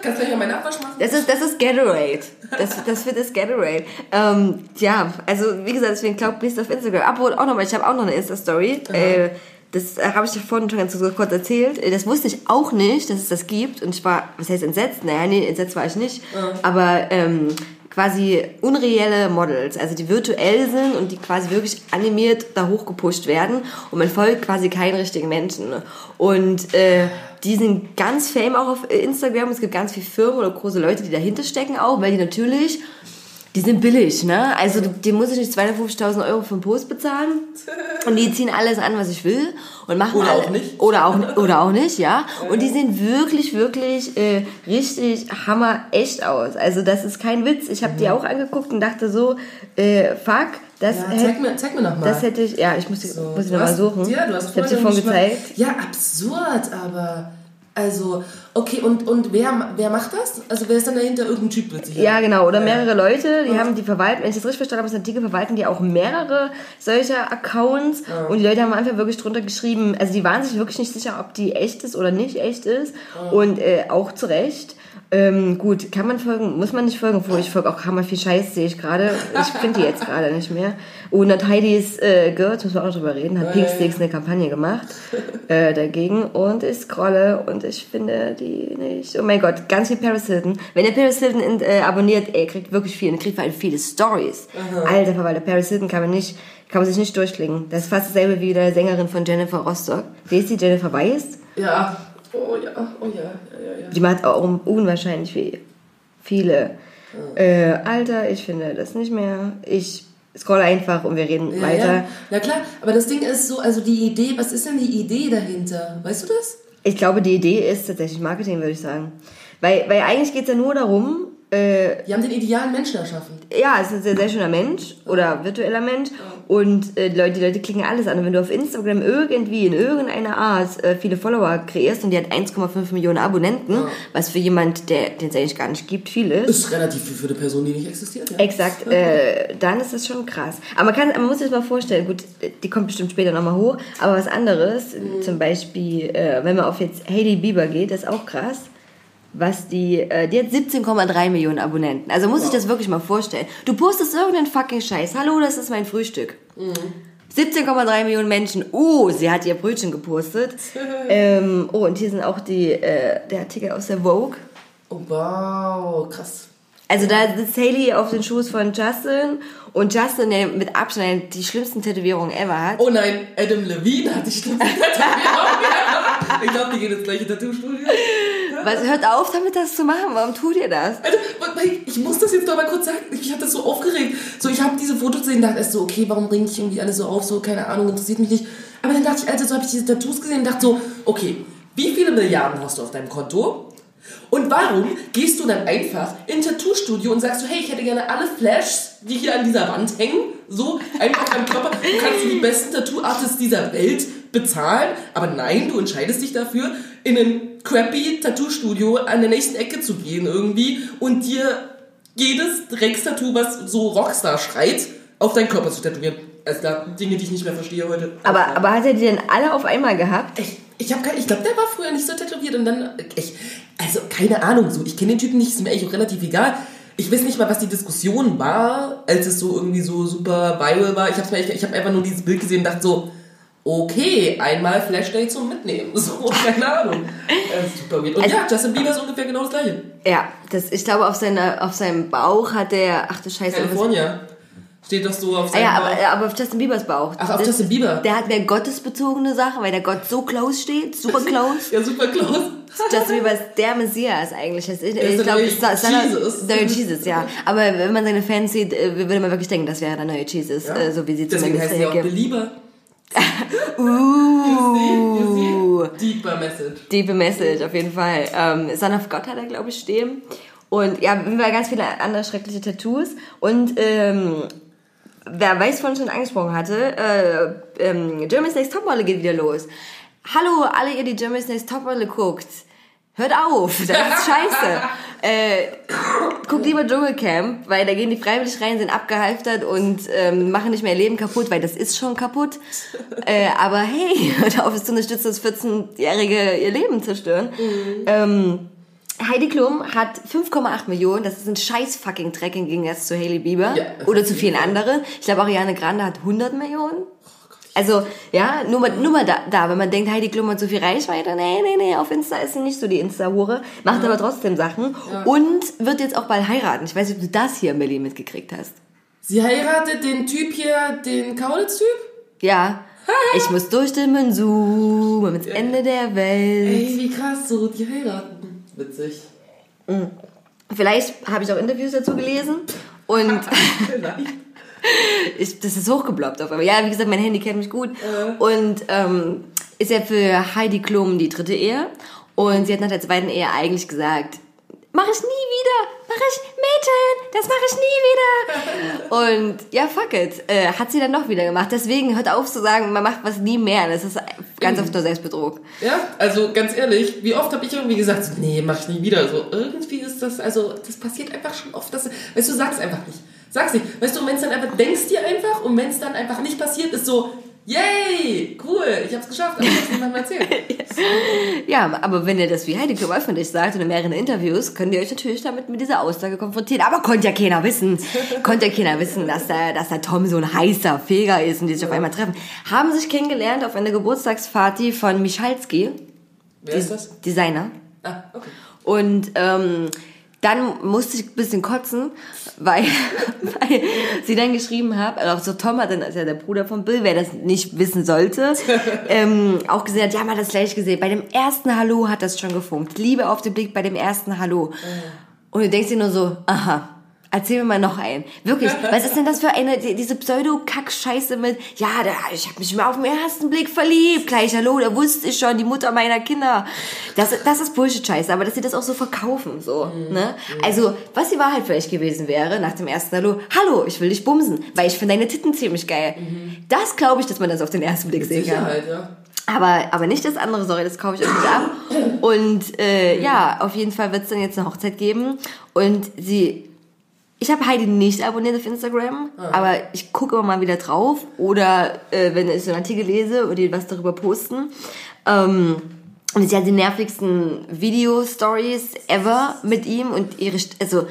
B: Kannst gleich mal meinen Abwasch machen.
A: Das ist, das ist Gatorade. Das, das wird das Gatorade. Ähm, ja, also wie gesagt, deswegen glaubt Beast auf Instagram. Obwohl auch nochmal, ich habe auch noch eine Insta-Story. Äh, das äh, habe ich dir vorhin schon ganz kurz erzählt. Äh, Das wusste ich auch nicht, dass es das gibt. Und ich war, was heißt entsetzt? Naja, nee, entsetzt war ich nicht. Aber ähm, quasi unreelle Models, also die virtuell sind und die quasi wirklich animiert da hochgepusht werden und man folgt quasi keinen richtigen Menschen. Und äh, die sind ganz fame auch auf Instagram. Es gibt ganz viele Firmen oder große Leute, die dahinter stecken auch, weil die natürlich, die sind billig, ne? Also die muss ich nicht 250.000 Euro für einen Post bezahlen. Und die ziehen alles an, was ich will und machen
B: Oder
A: alle,
B: auch nicht.
A: oder auch oder auch nicht, ja. Und die sehen wirklich wirklich äh, richtig hammer echt aus. Also das ist kein Witz. Ich habe die auch angeguckt und dachte so, äh, fuck, das
B: Ja,
A: hätte
B: zeig mir, zeig mir nochmal.
A: das hätte ich, ja, ich muss, die-
B: So,
A: muss ich
B: du
A: nochmal suchen.
B: Ja, du hast
A: ich habe sie
B: vorhin
A: gezeigt.
B: Ja, absurd, aber. Also, okay, und, und wer, wer macht das? Also, wer ist dann dahinter? Irgendein Typ wird sicher.
A: Ja, genau. Oder mehrere Leute, die haben die verwalten, wenn ich das richtig verstanden habe, ist Artikel, verwalten die auch mehrere solcher Accounts. Und die Leute haben einfach wirklich drunter geschrieben, also die waren sich wirklich nicht sicher, ob die echt ist oder nicht echt ist. Und äh, auch zu Recht. Ähm, gut, kann man folgen, muss man nicht folgen, obwohl ich folge auch hammer viel Scheiß, sehe ich gerade. Ich finde die jetzt gerade nicht mehr. Und hat Heidis äh, Girls, müssen wir auch drüber reden, hat Pink Sticks eine Kampagne gemacht äh, dagegen und ich scrolle und ich finde die nicht. Oh mein Gott, ganz viel Paris Hilton. Wenn ihr Paris Hilton in, äh, abonniert, ey, kriegt wirklich viel. Und kriegt vor allem viele Stories. Alter Verwalter, Paris Hilton kann man nicht, kann man sich nicht durchklicken. Das ist fast dasselbe wie der Sängerin von Jennifer Rostock. Wie ist die Jennifer Weiss?
B: Ja. Oh ja, oh ja, ja, ja.
A: Die macht auch un- unwahrscheinlich viel. Viele. Äh, Alter, ich finde das nicht mehr. Ich scroll einfach und wir reden
B: Ja,
A: weiter.
B: ja. Na klar, aber das Ding ist so, also die Idee, was ist denn die Idee dahinter? Weißt du das?
A: Ich glaube, die Idee ist tatsächlich Marketing, würde ich sagen. Weil, weil eigentlich geht es ja nur darum, äh,
B: Die haben den idealen Menschen erschaffen.
A: ja, es ist ein sehr, sehr schöner Mensch oder virtueller Mensch und äh, die, Leute, die Leute klicken alles an. Und wenn du auf Instagram irgendwie in irgendeiner Art äh, viele Follower kreierst und die hat 1,5 Millionen Abonnenten, was für jemand, der den es eigentlich gar nicht gibt, viel ist,
B: Ist relativ viel für eine Person, die nicht existiert. Ja.
A: Exakt, äh, dann ist das schon krass. Aber man, kann, man muss sich das mal vorstellen, gut, die kommt bestimmt später nochmal hoch, aber was anderes, zum Beispiel, äh, wenn man auf jetzt Hailey Bieber geht, das ist auch krass, was die, äh, die hat 17,3 Millionen Abonnenten. Also muss ich das wirklich mal vorstellen. Du postest irgendeinen fucking Scheiß. Hallo, das ist mein Frühstück. 17,3 Millionen Menschen. Oh, sie hat ihr Brötchen gepostet. ähm, oh, und hier sind auch die, äh, der Artikel aus der Vogue.
B: Oh, wow, krass.
A: Also da sitzt Haley auf den Schoß von Justin und Justin, der mit Abstand die schlimmsten Tätowierungen ever hat.
B: Oh nein, Adam Levine hat die schlimmste Tätowierung. Ich glaube, die geht ins gleiche Tattoo-Studio.
A: Was, hört auf damit, das zu machen. Warum tut ihr das?
B: Weil ich muss das jetzt doch mal kurz sagen. Ich habe das so aufgeregt. So, ich habe diese Fotos gesehen und dachte erst so, okay, warum bringe ich irgendwie alles so auf? So, keine Ahnung, interessiert mich nicht. Aber dann dachte ich, Alter, so habe ich diese Tattoos gesehen und dachte so, okay, wie viele Milliarden hast du auf deinem Konto? Und warum gehst du dann einfach in ein Tattoo-Studio und sagst so, hey, ich hätte gerne alle Flashs, die hier an dieser Wand hängen, so einfach deinem Körper. Du kannst die besten Tattoo-Artists dieser Welt bezahlen, aber nein, du entscheidest dich dafür, in ein crappy Tattoo-Studio an der nächsten Ecke zu gehen irgendwie und dir jedes Dreckstattoo, was so Rockstar schreit, auf deinen Körper zu tätowieren. Also da Dinge, die ich nicht mehr verstehe heute.
A: Aber, aber hat er die denn alle auf einmal gehabt?
B: Ich, ich, hab ich glaube, der war früher nicht so tätowiert und dann. Ich, also, keine Ahnung, so. Ich kenne den Typen nicht, ist mir eigentlich auch relativ egal. Ich weiß nicht mal, was die Diskussion war, als es so irgendwie so super viral war. Ich habe ich hab einfach nur dieses Bild gesehen und dachte so, okay, einmal Flashday zum Mitnehmen. So, keine Ahnung. Äh, super weird. Und
A: Also-
B: ja, Justin Bieber ist ungefähr genau das gleiche.
A: Ja, das, ich glaube, auf, seiner, auf seinem Bauch hat der. Ach du Scheiße.
B: California. Steht doch so auf
A: Ah
B: seinem
A: ja,
B: Bauch.
A: aber, aber auf Justin Biebers Bauch.
B: Ach, auf
A: Das-
B: Justin Bieber.
A: Der hat mehr gottesbezogene Sachen, weil der Gott so close steht, super close.
B: Ja, super close.
A: Justin Bieber ist der Messias eigentlich. Ich, ich
B: der
A: glaube, es ist ist seiner-
B: Jesus.
A: Der neue Jesus, ja. Aber wenn man seine Fans sieht, äh, würde man wirklich denken, das wäre der neue Jesus,
B: Ja.
A: äh, so wie sie
B: Deswegen
A: zumindest
B: heißt sie auch. Belieber.
A: Uh,
B: You see? You see? Deeper Message.
A: Deepe Message, auf jeden Fall. Ähm, Son of God hat er, glaube ich, stehen. Und ja, wir haben ganz viele andere schreckliche Tattoos. Und ähm, wer weiß, von schon angesprochen hatte, äh, ähm, Germany's Next Topmodel geht wieder los. Hallo, alle ihr, die Germany's Next Topmodel guckt. Hört auf, das ist scheiße. äh, guckt lieber Dschungelcamp, weil da gehen die freiwillig rein, sind abgehalftert und ähm, machen nicht mehr ihr Leben kaputt, weil das ist schon kaputt. Äh, aber hey, hört auf, es zu unterstützen, dass 14-Jährige ihr Leben zerstören. Ähm, Heidi Klum hat 5,8 Millionen, das ist ein scheiß fucking Tracking gegen jetzt zu Hailey Bieber
B: Ja.
A: oder zu vielen anderen. Ich glaube, Ariane Grande hat 100 Millionen. Also, ja, nur mal, nur mal da, da, wenn man denkt, Heidi Klum hat so viel Reichweite, nee, nee, nee, auf Insta ist sie nicht so die Insta-Hure, macht aber trotzdem Sachen und wird jetzt auch bald heiraten. Ich weiß nicht, ob du das hier in Berlin mitgekriegt hast.
B: Sie heiratet den Typ hier, den Kaulitz-Typ?
A: Ja, ich muss durchstimmen, zoomen ins Ende der Welt.
B: Ey, wie krass, so, die heiraten. Witzig.
A: Vielleicht habe ich auch Interviews dazu gelesen und
B: Vielleicht.
A: Ich, das ist hochgebloppt auf einmal. Ja, wie gesagt, mein Handy kennt mich gut. Und ähm, ist ja für Heidi Klum die dritte Ehe. Und sie hat nach der zweiten Ehe eigentlich gesagt, mach ich nie wieder, mach ich, Mädchen, das mache ich nie wieder. Und ja, fuck it, äh, hat sie dann doch wieder gemacht. Deswegen hört auf zu sagen, man macht was nie mehr. Das ist ganz oft nur Selbstbetrug.
B: Ja, also ganz ehrlich, wie oft habe ich irgendwie gesagt, so, nee, mach ich nie wieder. So, irgendwie ist das, also, das passiert einfach schon oft. Dass, weißt du, sag's einfach nicht. Sag's nicht. Weißt du, wenn es dann einfach, denkst dir einfach und wenn es dann einfach nicht passiert, ist so, yay, cool, ich hab's geschafft, aber ich hab's niemandem erzählt.
A: Ja, aber wenn ihr das wie Heidi Klum öffentlich sagt und in mehreren Interviews, könnt ihr euch natürlich damit mit dieser Aussage konfrontieren. Aber konnte ja keiner wissen, konnte ja keiner wissen, dass der, dass der Tom so ein heißer Feger ist und die sich auf einmal treffen. Haben sich kennengelernt auf einer Geburtstagsparty von Michalski,
B: Wer ist das?
A: Designer.
B: Ah, okay.
A: Und ähm, dann musste ich ein bisschen kotzen, weil, weil sie dann geschrieben hat, also auch so Tom hat dann, ist ja der Bruder von Bill, wer das nicht wissen sollte, ähm, auch gesehen hat, ja, man hat das gleich gesehen. Bei dem ersten Hallo hat das schon gefunkt. Liebe auf den Blick bei dem ersten Hallo. Und du denkst dir nur so, aha. Erzähl mir mal noch einen. Wirklich, was ist denn das für eine, die- diese Pseudo-Kack-Scheiße mit, ja, da, ich habe mich mal auf den ersten Blick verliebt, gleich, hallo, da wusste ich schon, die Mutter meiner Kinder. Das, das ist Bullshit-Scheiße, aber dass sie das auch so verkaufen, so, ne? Also, was die Wahrheit vielleicht gewesen wäre, nach dem ersten Hallo, hallo, ich will dich bumsen, weil ich finde deine Titten ziemlich geil. Das glaube ich, dass man das auf den ersten Blick sehen kann.
B: Ja.
A: Aber, aber nicht das andere, sorry, das kaufe ich euch nicht ab. Und äh, ja, auf jeden Fall wird es dann jetzt eine Hochzeit geben. Und sie. Ich habe Heidi nicht abonniert auf Instagram, aber ich gucke immer mal wieder drauf. Oder äh, wenn ich so einen Artikel lese oder die was darüber posten. Ähm, und sie hat die nervigsten Video-Stories ever mit ihm und ihre, St- also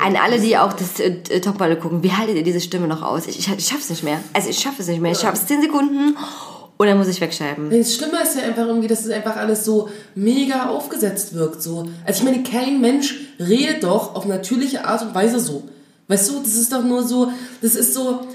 A: an alle, die auch das äh, Topmodel gucken, wie haltet ihr diese Stimme noch aus? Ich, ich, ich schaff's nicht mehr. Also ich schaff es nicht mehr. Ich schaff's 10 Sekunden dann muss ich wegschreiben.
B: Das Schlimme ist ja einfach irgendwie, dass es einfach alles so mega aufgesetzt wirkt. So. Also ich meine, kein Mensch redet doch auf natürliche Art und Weise so. Weißt du, das ist doch nur so, das ist so,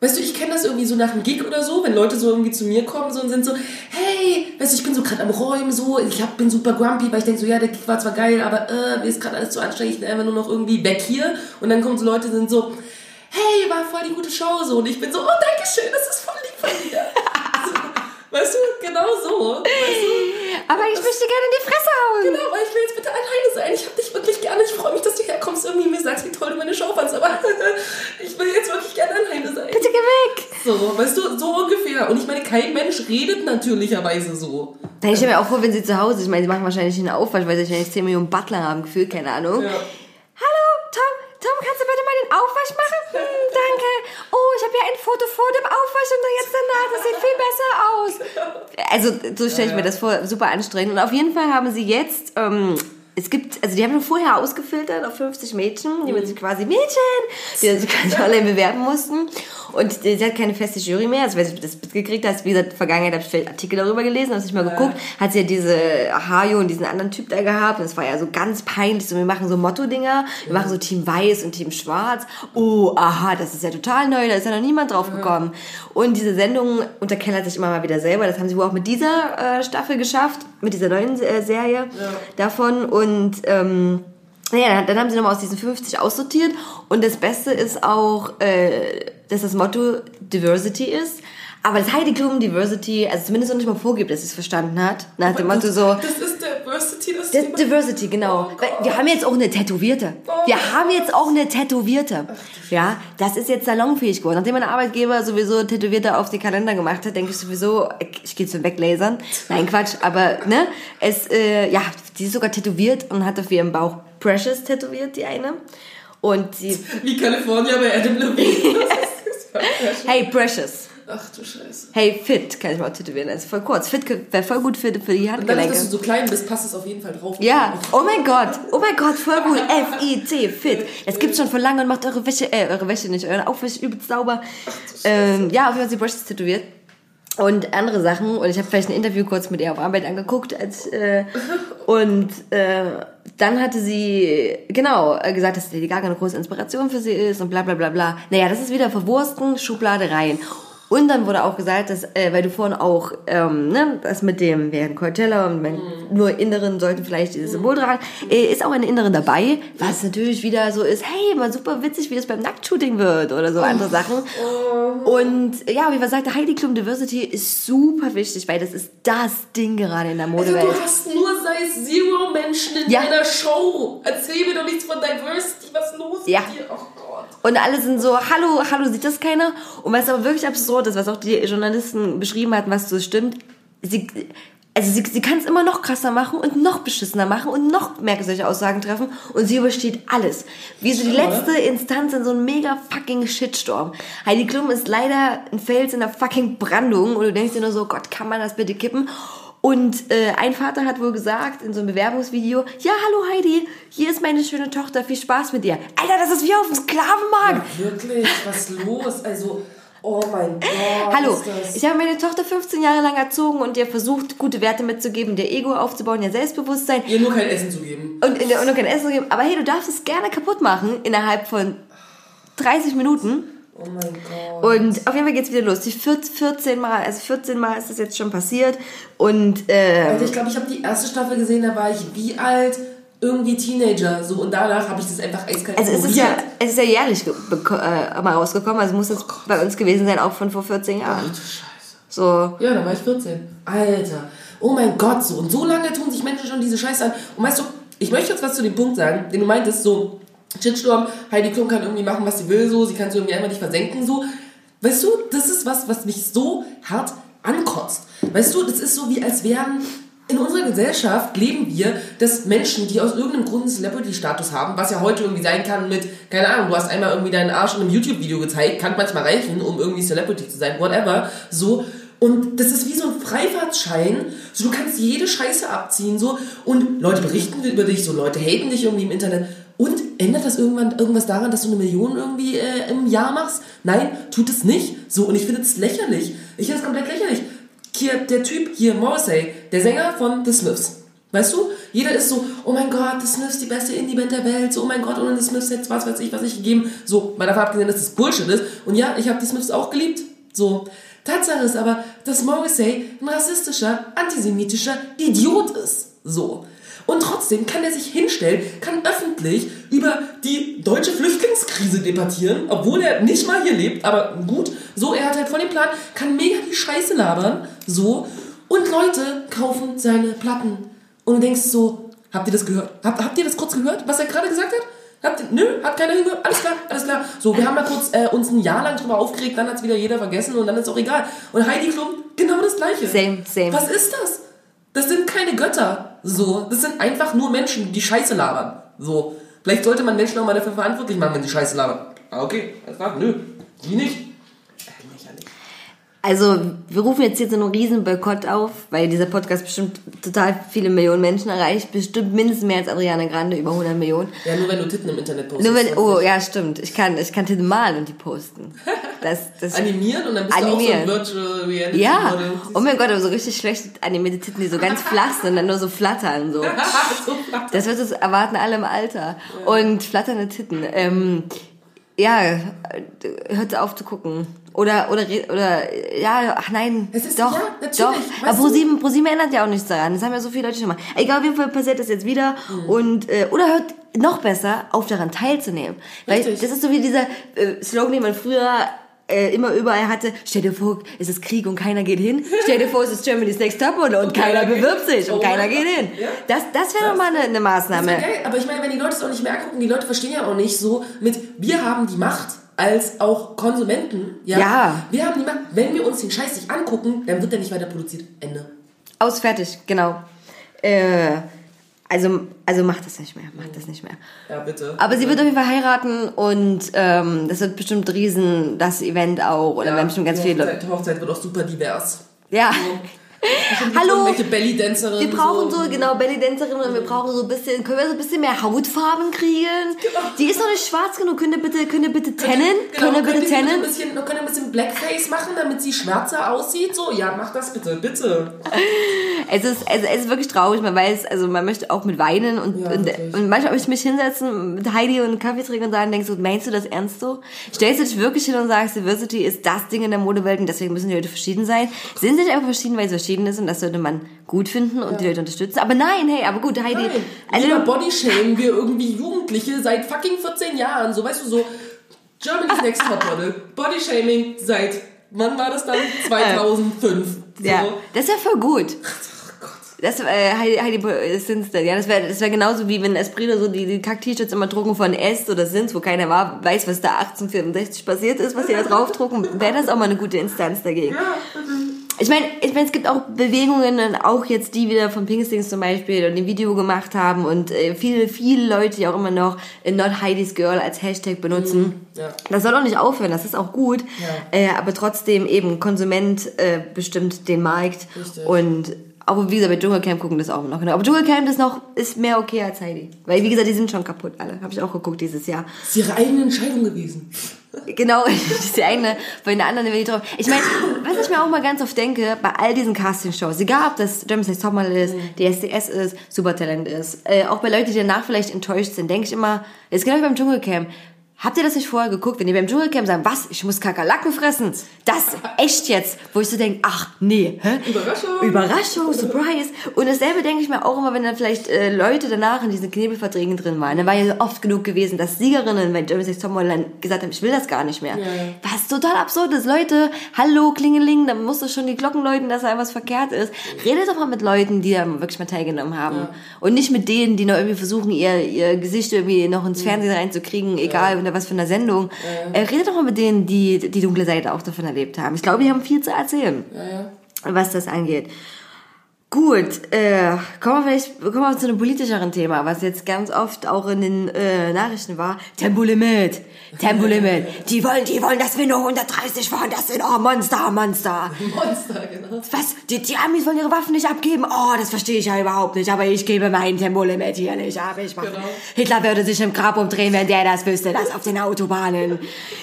B: weißt du, ich kenne das irgendwie so nach einem Gig oder so, wenn Leute so irgendwie zu mir kommen so und sind so, hey, weißt du, ich bin so gerade am Räumen so, ich hab, bin super grumpy, weil ich denke so, ja, der Gig war zwar geil, aber äh, mir ist gerade alles zu anstrengend, ich bin einfach nur noch irgendwie weg hier. Und dann kommen so Leute und sind so, hey, war voll die gute Show so. Und ich bin so, oh, danke schön, das ist voll lieb von dir. Weißt du, genau so. Weißt du?
A: Aber ich möchte gerne in die Fresse hauen.
B: Genau, aber ich will jetzt bitte alleine sein. Ich hab dich wirklich gerne. Ich freue mich, dass du herkommst irgendwie mir sagst, wie toll du meine Show fandst. Aber ich will jetzt wirklich gerne alleine sein.
A: Bitte geh weg.
B: So, weißt du, so ungefähr. Und ich meine, kein Mensch redet natürlicherweise so.
A: Da ich stelle mir auch vor, wenn sie zu Hause, ich meine, sie machen wahrscheinlich einen Aufwasch, weil sie wahrscheinlich 10 Millionen Butler haben, gefühlt, keine Ahnung.
B: Ja.
A: Hallo, Tom, Aufwasch machen? Hm, danke. Oh, ich habe ja ein Foto vor dem Aufwasch und jetzt danach. Das sieht viel besser aus. Also so stelle ich mir das vor, super anstrengend. Und auf jeden Fall haben sie jetzt... Ähm, es gibt, also die haben schon vorher ausgefiltert auf 50 Mädchen, die man sich quasi Mädchen, die sich quasi online bewerben mussten. Und sie hat keine feste Jury mehr. Also, wenn du das mitgekriegt hast, wie gesagt, Vergangenheit habe ich vielleicht Artikel darüber gelesen, habe ich mal geguckt, hat sie ja diese Hajo und diesen anderen Typ da gehabt. Und es war ja so ganz peinlich. So, wir machen so Motto-Dinger. Wir machen so Team Weiß und Team Schwarz. Oh, aha, das ist ja total neu. Da ist ja noch niemand drauf gekommen. Und diese Sendung unterkellert sich immer mal wieder selber. Das haben sie wohl auch mit dieser äh, Staffel geschafft, mit dieser neuen äh, Serie ja. davon. Und ähm, ja, dann haben sie nochmal aus diesen 50 aussortiert. Und das Beste ist auch, äh, dass das Motto Diversity ist. Aber das Heidi Klum Diversity, also zumindest noch nicht mal vorgibt, dass sie es verstanden hat. Nach dem Motto so.
B: Das ist Diversity, das
A: Das Diversity, genau.
B: Oh
A: wir haben jetzt auch eine Tätowierte. Wir haben jetzt auch eine Tätowierte. Ja, das ist jetzt salonfähig geworden. Nachdem mein Arbeitgeber sowieso Tätowierte auf die Kalender gemacht hat, denke ich sowieso, ich gehe zum Weglasern. Nein, Quatsch, aber ne, es, äh, ja, die ist sogar tätowiert und hat auf ihrem Bauch Precious tätowiert, die eine. Und sie,
B: Wie California bei Adam Levine.
A: hey, Precious.
B: Ach du Scheiße.
A: Hey, fit kann ich mal tätowieren. Ist voll kurz. Fit wäre voll gut für, für die
B: Und dadurch,
A: Handgelenke.
B: dass du so klein bist, passt es auf jeden Fall drauf.
A: Ja, oh mein Gott, oh mein Gott, voll gut. F-I-T, fit. Das gibt's schon von lange und macht eure Wäsche, äh, eure Wäsche nicht, eure Aufwäsche übelst sauber. Ähm, ja, auf jeden Fall hat sie Brushes tätowiert. Und andere Sachen. Und ich habe vielleicht ein Interview kurz mit ihr auf Arbeit angeguckt. Als, äh, und äh, dann hatte sie, genau, äh, gesagt, dass Lady Gaga eine große Inspiration für sie ist und bla bla bla bla. Naja, das ist wieder Verwursten, Schublade rein. Und dann wurde auch gesagt, dass, äh, weil du vorhin auch, ähm, ne, das mit dem, während Coachella und wenn nur Inneren sollten vielleicht dieses Symbol tragen, äh, ist auch eine Inneren dabei, was natürlich wieder so ist, hey, mal super witzig, wie das beim Nacktshooting wird oder so andere Sachen. Und ja, wie man sagte, Heidi Klum Diversity ist super wichtig, weil das ist das Ding gerade in der
B: Also
A: Modewelt.
B: du hast nur Size Zero Menschen in
A: Ja.
B: deiner Show. Erzähl mir doch nichts von Diversity. Was ist los
A: Ja.
B: mit dir? Oh Gott.
A: Und alle sind so, hallo, hallo, sieht das keiner? Und was aber wirklich absurd ist, was auch die Journalisten beschrieben hatten, was so stimmt, sie, also sie, sie kann es immer noch krasser machen und noch beschissener machen und noch mehr solche Aussagen treffen und sie übersteht alles. Wie so die letzte Instanz in so einem mega fucking Shitstorm. Heidi Klum ist leider ein Fels in der fucking Brandung und du denkst dir nur so, Gott, kann man das bitte kippen? Und äh, ein Vater hat wohl gesagt in so einem Bewerbungsvideo, ja, hallo Heidi, hier ist meine schöne Tochter, viel Spaß mit dir. Alter, das ist wie auf dem Sklavenmarkt.
B: Wirklich, was los? Also, oh mein Gott.
A: Hallo,
B: ist das?
A: ich habe meine Tochter 15 Jahre lang erzogen und ihr versucht, gute Werte mitzugeben, ihr Ego aufzubauen, ihr Selbstbewusstsein
B: Ihr nur kein Essen zu geben.
A: und, der, und kein Essen zu geben. Aber hey, du darfst es gerne kaputt machen innerhalb von 30 Minuten.
B: Oh mein Gott.
A: Und auf jeden Fall geht's wieder los. Die 14, 14 Mal, also 14 Mal ist das jetzt schon passiert. Und äh,
B: Also ich glaube, ich habe die erste Staffel gesehen, da war ich wie alt? Irgendwie Teenager. So, und danach habe ich das einfach eiskalt
A: also es ist ja, es ist ja jährlich äh, mal rausgekommen. Also muss es bei uns gewesen sein, auch von vor 14
B: Ach
A: Jahren.
B: du Scheiße.
A: So.
B: Ja, da war ich 14. Alter. Oh mein Gott, so. Und so lange tun sich Menschen schon diese Scheiße an. Und weißt du, ich möchte jetzt was zu dem Punkt sagen, den du meintest, so, Shitstorm, Heidi Klum kann irgendwie machen, was sie will, so, sie kann es irgendwie einfach nicht versenken, so. Weißt du, das ist was, was mich so hart ankotzt. Weißt du, das ist so wie als wären in unserer Gesellschaft leben wir, dass Menschen, die aus irgendeinem Grund einen Celebrity-Status haben, was ja heute irgendwie sein kann mit, keine Ahnung, du hast einmal irgendwie deinen Arsch in einem YouTube-Video gezeigt, kann manchmal reichen, um irgendwie Celebrity zu sein, whatever, so. Und das ist wie so ein Freifahrtschein. So, du kannst jede Scheiße abziehen, so. Und Leute berichten über dich, so Leute haten dich irgendwie im Internet. Und ändert das irgendwann irgendwas daran, dass du eine Million irgendwie äh, im Jahr machst? Nein, tut es nicht. So, und ich finde es lächerlich. Ich finde es komplett lächerlich. Hier, der Typ hier, Morrissey, der Sänger von The Smiths. Weißt du? Jeder ist so, oh mein Gott, The Smiths, die beste Indie-Band der Welt. So, oh mein Gott, ohne The Smiths hätte was weiß ich, was ich gegeben. So, mal davon abgesehen, dass das Bullshit ist. Und ja, ich habe die Smiths auch geliebt. So. Tatsache ist aber, dass Morrissey ein rassistischer, antisemitischer Idiot ist. So. Und trotzdem kann er sich hinstellen, kann öffentlich über die deutsche Flüchtlingskrise debattieren, obwohl er nicht mal hier lebt, aber gut, so, er hat halt voll den Plan, kann mega die Scheiße labern, so, und Leute kaufen seine Platten. Und du denkst so, habt ihr das gehört? Habt, habt ihr das kurz gehört, was er gerade gesagt hat? Habt ihr, nö, hat keiner hingehört? Alles klar, alles klar. So, wir haben mal kurz äh, uns ein Jahr lang drüber aufgeregt, dann hat's wieder jeder vergessen und dann ist auch egal. Und Heidi Klum, genau das Gleiche.
A: Same, same.
B: Was ist das? Das sind keine Götter. So, das sind einfach nur Menschen, die Scheiße labern. So, vielleicht sollte man Menschen auch mal dafür verantwortlich machen, wenn sie Scheiße labern. Ah, okay, alles klar. Nö, die nicht.
A: Also, wir rufen jetzt hier so einen riesen Boykott auf, weil dieser Podcast bestimmt total viele Millionen Menschen erreicht. Bestimmt mindestens mehr als Adriana Grande, über 100 Millionen.
B: Ja, nur wenn du Titten im Internet postest.
A: Nur wenn, oh, ja, stimmt. Ich kann, ich kann Titten malen und die posten. Das, das,
B: Animieren und dann bist
A: Animieren.
B: du auch so ein Virtual Reality
A: ja.
B: Model.
A: Oh mein Gott, aber so richtig schlechte animierte Titten, die so ganz flach sind und dann nur so flattern, so.
B: so flach.
A: Das wird es erwarten alle im Alter. Und flatternde Titten. Ähm, ja, hört auf zu gucken. Oder, oder, oder, ja, ach nein,
B: Es ist-
A: doch,
B: ja, natürlich,
A: doch. Aber? ProSieben, ProSieben ändert ja auch nichts daran. Das haben ja so viele Leute schon mal. Egal, auf jeden Fall passiert das jetzt wieder.
B: Mhm.
A: Und, äh, oder hört noch besser auf daran teilzunehmen. Weil
B: Richtig.
A: das ist so wie dieser äh, Slogan, den man früher äh, immer überall hatte. Stell dir vor, es ist Krieg und keiner geht hin. Stell dir vor, es ist Germany's Next Topmodel und, keiner
B: keiner
A: bewirbt sich und
B: Oh
A: keiner
B: mein
A: geht hin.
B: Ja.
A: Das, das wäre doch mal eine, eine Maßnahme.
B: aber ich meine, wenn die Leute es auch nicht mehr angucken, die Leute verstehen ja auch nicht so mit, wir haben die Macht als auch Konsumenten. Ja.
A: Ja.
B: Wir haben die Macht, wenn wir uns den Scheiß nicht angucken, dann wird der nicht weiter produziert. Ende.
A: Aus, fertig, genau. Äh, also, also macht das nicht mehr, macht das nicht mehr.
B: Ja, bitte.
A: Aber sie wird auf jeden Fall heiraten und ähm, das wird bestimmt riesen, das Event auch. Oder
B: ja,
A: werden bestimmt ganz viele
B: Hochzeit, die Hochzeit wird auch super divers.
A: Ja. Hallo. Wir brauchen
B: so.
A: so, genau, Belly-Dancerin und wir brauchen so ein bisschen, können wir so ein bisschen mehr Hautfarben kriegen? Die ist noch nicht schwarz genug, könnt ihr bitte, könnt ihr bitte tennen?
B: Genau,
A: Könnt ihr bitte
B: bitte ein
A: tennen?
B: bisschen, können ihr ein bisschen Blackface machen, damit sie schwärzer aussieht? So, ja, mach das bitte, bitte.
A: Es ist, es, es ist wirklich traurig, man weiß, also man möchte auch mit weinen und,
B: Ja,
A: und, und manchmal möchte ich mich hinsetzen mit Heidi und einen Kaffee trinken und sagen, denkst du, meinst du das ernst so? Stellst du dich wirklich hin und sagst, Diversity ist das Ding in der Modewelt und deswegen müssen die Leute verschieden sein? Sind sie nicht einfach verschieden, weil es verschieden ist und das sollte man gut finden und die Leute unterstützen? Aber nein, hey, aber gut, Heidi,
B: Nein,
A: also
B: lieber bodyshamen wir irgendwie Jugendliche seit fucking 14 Jahren. So, weißt du, so Germany's Next Topmodel. Bodyshaming seit, wann war das dann? 2005. So.
A: ja, das wäre voll gut.
B: Gott.
A: Das äh, Heidi, Heidi Sinster, ja, das wäre das wär genauso wie wenn Esprit so die, die Kack-T-Shirts immer drucken von S oder Sins, wo keiner war, weiß, was da 1864 passiert ist, was die da draufdrucken, wäre das auch mal eine gute Instanz dagegen. Ich meine, ich mein, es gibt auch Bewegungen, auch jetzt die wieder von Pinkstings zum Beispiel und ein Video gemacht haben und äh, viele, viele Leute, die auch immer noch äh, Not Heidi's Girl als Hashtag benutzen.
B: ja.
A: Das soll auch nicht aufhören, das ist auch gut.
B: Ja.
A: Äh, aber trotzdem eben, Konsument äh, bestimmt den Markt.
B: Richtig.
A: Und auch wie gesagt, bei Dschungelcamp gucken das auch noch genau. Aber Dschungelcamp ist noch, ist mehr okay als Heidi. Weil wie gesagt, die sind schon kaputt alle. Habe ich auch geguckt dieses Jahr.
B: ist ihre eigene Entscheidung gewesen.
A: Genau, das ist die eine, bei den anderen will ich drauf. Ich meine, was ich mir auch mal ganz oft denke, bei all diesen Castingshows, egal ob das Germany's Next Topmodel ist, DSDS ist, Supertalent ist, äh, auch bei Leuten, die danach vielleicht enttäuscht sind, denke ich immer, jetzt genau wie beim Dschungelcamp, Habt ihr das nicht vorher geguckt, wenn die beim Dschungelcamp sagen, was, ich muss Kakerlaken fressen? Das, echt jetzt? Wo ich so denke, ach nee, hä?
B: Überraschung.
A: Überraschung, Surprise. Und dasselbe denke ich mir auch immer, wenn dann vielleicht äh, Leute danach in diesen Knebelverträgen drin waren. Dann war ja oft genug gewesen, dass Siegerinnen bei Germany's Next Topmodel gesagt haben, ich will das gar nicht mehr. Was total absurd ist. Leute, hallo, Klingeling, dann musst du schon die Glocken läuten, dass da was verkehrt ist. Redet doch mal mit Leuten, die da wirklich mal teilgenommen haben. Und nicht mit denen, die noch irgendwie versuchen, ihr, ihr Gesicht irgendwie noch ins Fernsehen reinzukriegen, egal unter was für einer Sendung. Äh, redet doch mal mit denen, die die dunkle Seite auch davon erlebt haben. Ich glaube, die haben viel zu erzählen
B: Ja, ja.
A: was das angeht. Gut, äh, kommen wir vielleicht kommen wir zu einem politischeren Thema, was jetzt ganz oft auch in den äh, Nachrichten war. Tempolimit, Tempolimit. Die wollen, die wollen, dass wir nur 130 fahren. Das sind oh Monster, Monster.
B: Monster, genau.
A: Was? Die, die Amis wollen ihre Waffen nicht abgeben? Oh, das verstehe ich ja überhaupt nicht. Aber ich gebe mein Tempolimit hier nicht ab. Ich mache.
B: Genau.
A: Hitler würde sich im Grab umdrehen, wenn der das wüsste, dass auf den Autobahnen,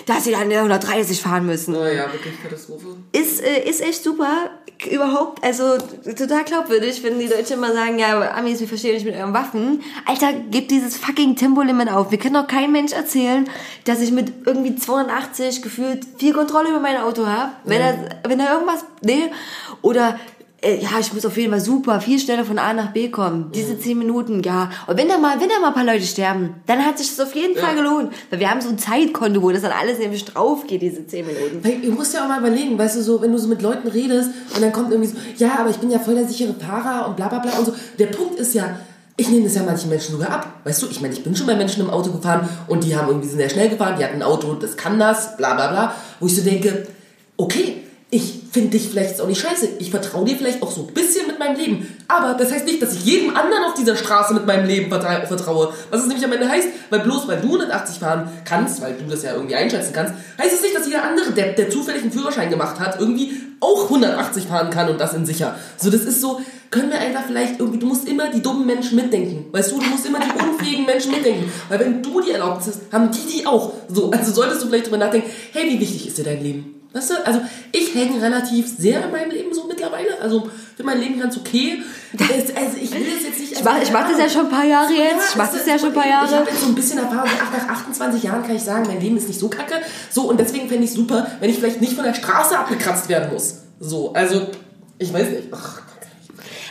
A: dass sie dann 130 fahren müssen
B: Oh ja, wirklich Katastrophe.
A: ist, äh, ist echt super. Überhaupt, also total glaubwürdig, wenn die Leute immer sagen, ja, Amis, wir verstehen nicht mit euren Waffen. Alter, gebt dieses fucking Tempolimit auf. Wir können doch kein Mensch erzählen, dass ich mit irgendwie 280 gefühlt viel Kontrolle über mein Auto habe. Wenn, er, wenn er irgendwas, nee, oder äh, ja, ich muss auf jeden Fall super viel schneller von A nach B kommen. Diese 10 Minuten, ja. Und wenn da mal, wenn da mal ein paar Leute sterben, dann hat sich das auf jeden Fall gelohnt. Weil wir haben so ein Zeitkonto, wo das dann alles nämlich drauf geht, diese 10 Minuten.
B: Weil du musst ja auch mal überlegen, weißt du, so, wenn du so mit Leuten redest und dann kommt irgendwie so, ja, aber ich bin ja voll der sichere Fahrer und bla bla bla und so. Der Punkt ist ja, ich nehme das ja manchen Menschen sogar ab. Weißt du, ich meine, ich bin schon bei Menschen im Auto gefahren und die haben irgendwie sind sehr schnell gefahren, die hatten ein Auto, das kann das, bla bla bla. Wo ich so denke, okay, ich finde dich vielleicht auch nicht scheiße. Ich vertraue dir vielleicht auch so ein bisschen mit meinem Leben. Aber das heißt nicht, dass ich jedem anderen auf dieser Straße mit meinem Leben vertraue. Was es nämlich am Ende heißt, weil bloß weil du 180 fahren kannst, weil du das ja irgendwie einschätzen kannst, heißt es nicht, dass jeder andere, der, der zufällig einen Führerschein gemacht hat, irgendwie auch 180 fahren kann und das in sicher. So, das ist so, können wir einfach vielleicht irgendwie, du musst immer die dummen Menschen mitdenken. Weißt du, du musst immer die unfähigen Menschen mitdenken. Weil wenn du die Erlaubnis hast, haben die die auch. So, also solltest du vielleicht drüber nachdenken, hey, wie wichtig ist dir dein Leben? Weißt du, also ich hänge relativ sehr in meinem Leben so mittlerweile. Also für mein Leben ganz okay. Also ich will das jetzt nicht.
A: Ich mache mach das ja schon ein paar Jahre jetzt. Ich mache das ja schon ein paar Jahre.
B: Ich habe jetzt so ein bisschen Erfahrung. Nach 28 Jahren kann ich sagen, mein Leben ist nicht so kacke. So und deswegen fände ich super, wenn ich vielleicht nicht von der Straße abgekratzt werden muss. So, also ich weiß nicht. Ach,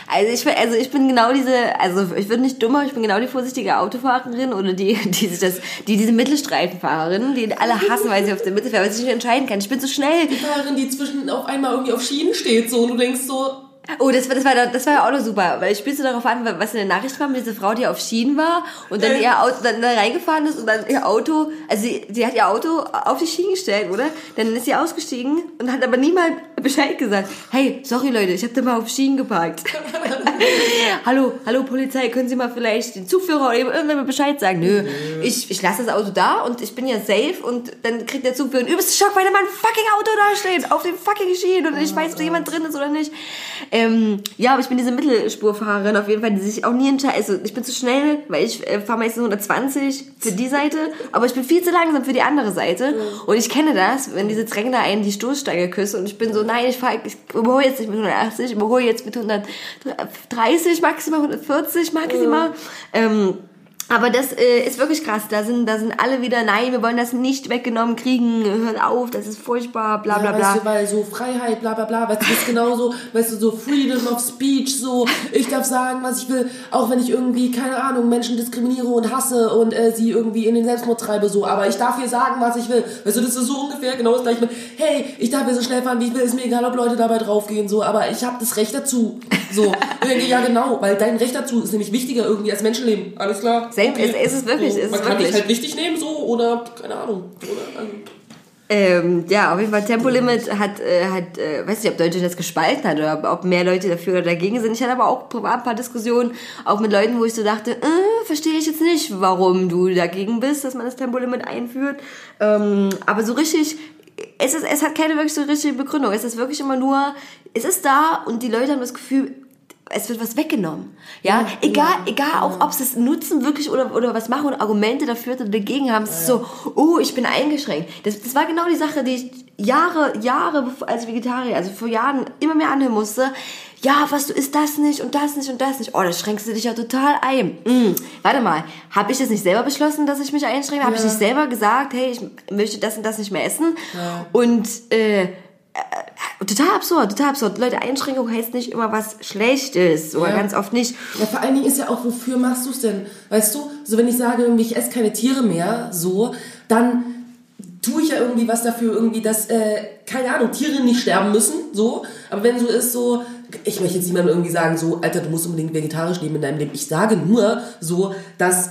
A: also ich, also ich bin genau diese, also ich bin nicht dummer, ich bin genau die vorsichtige Autofahrerin oder die, die, sich das, die diese Mittelstreifenfahrerin, die alle hassen, weil sie auf der Mitte fährt, weil sie sich nicht entscheiden kann. Ich bin so schnell.
B: Die Fahrerin, die zwischen auf einmal irgendwie auf Schienen steht, so und du denkst so,
A: Oh, das war, das war, das war ja auch noch super, weil ich spielst du darauf an, was in der Nachricht kam, diese Frau, die auf Schienen war und dann ihr Auto dann da reingefahren ist und dann ihr Auto, also sie, sie hat ihr Auto auf die Schienen gestellt, oder? Dann ist sie ausgestiegen und hat aber niemand Bescheid gesagt. Hey, sorry Leute, ich habe da mal auf Schienen geparkt. hallo, hallo Polizei, können Sie mal vielleicht den Zugführer oder irgendjemand Bescheid sagen? Nö, ich, ich lasse das Auto da und ich bin ja safe und dann kriegt der Zugführer einen übelsten Schock, weil da mein fucking Auto da steht, auf dem fucking Schienen und ich weiß, ob da jemand drin ist oder nicht. Ähm, ja, aber ich bin diese Mittelspurfahrerin auf jeden Fall, die sich auch nie entscheidet. Also ich bin zu schnell, weil ich äh, fahre meistens 120 für die Seite, aber ich bin viel zu langsam für die andere Seite. Mhm. Und ich kenne das, wenn diese Drängler einen die Stoßsteige küssen und ich bin so, nein, ich fahre, ich überhole jetzt nicht mit 180, ich überhole jetzt mit 130 maximal, 140 maximal. Mhm. Ähm, aber das äh, ist wirklich krass. Da sind, da sind alle wieder, nein, wir wollen das nicht weggenommen kriegen, hört auf, das ist furchtbar, bla bla
B: ja,
A: bla.
B: Weißt du, weil so Freiheit, bla bla bla, weißt du, das ist genauso, weißt du, so Freedom of Speech, so, ich darf sagen, was ich will, auch wenn ich irgendwie, keine Ahnung, Menschen diskriminiere und hasse und äh, sie irgendwie in den Selbstmord treibe, so, aber ich darf hier sagen, was ich will. Weißt du, das ist so ungefähr genau das gleiche mit, hey, ich darf hier so schnell fahren, wie ich will, ist mir egal, ob Leute dabei draufgehen, so, aber ich habe das Recht dazu. So, ja genau, weil dein Recht dazu ist nämlich wichtiger irgendwie als Menschenleben. Alles klar?
A: Okay. es, es ist wirklich, so, es
B: Man
A: ist
B: kann
A: wirklich.
B: dich halt wichtig nehmen, so, oder, keine Ahnung, oder, also,
A: ähm, ja, auf jeden Fall Tempolimit hat, äh, hat äh, weiß nicht, ob Deutschland das gespalten hat oder ob mehr Leute dafür oder dagegen sind. Ich hatte aber auch privat ein paar Diskussionen, auch mit Leuten, wo ich so dachte, äh, verstehe ich jetzt nicht, warum du dagegen bist, dass man das Tempolimit einführt. Ähm, aber so richtig, es, ist, es hat keine wirklich so richtige Begründung. Es ist wirklich immer nur, es ist da und die Leute haben das Gefühl, es wird was weggenommen. Ja, ja egal, ja, egal ja. auch, ob sie es nutzen wirklich oder, oder was machen und Argumente dafür oder dagegen haben. Es ist so, oh, ich bin eingeschränkt. Das, das war genau die Sache, die ich Jahre, Jahre als Vegetarier, also vor Jahren immer mehr anhören musste. Ja, was, du isst das nicht und das nicht und das nicht. Oh, da schränkst du dich ja total ein. Hm, warte mal, habe ich das nicht selber beschlossen, dass ich mich einschränke? Habe ich nicht selber gesagt, hey, ich möchte das und das nicht mehr essen? Und, äh, äh, total absurd, total absurd. Leute, Einschränkung heißt nicht immer was Schlechtes oder ja. ganz oft nicht.
B: Ja, vor allen Dingen ist ja auch, wofür machst du es denn? Weißt du, so wenn ich sage, ich esse keine Tiere mehr, so, dann tue ich ja irgendwie was dafür, irgendwie, dass, äh, keine Ahnung, Tiere nicht sterben müssen, so. Aber wenn so ist, so, ich möchte jetzt niemandem irgendwie sagen, so, Alter, du musst unbedingt vegetarisch leben in deinem Leben. Ich sage nur so, dass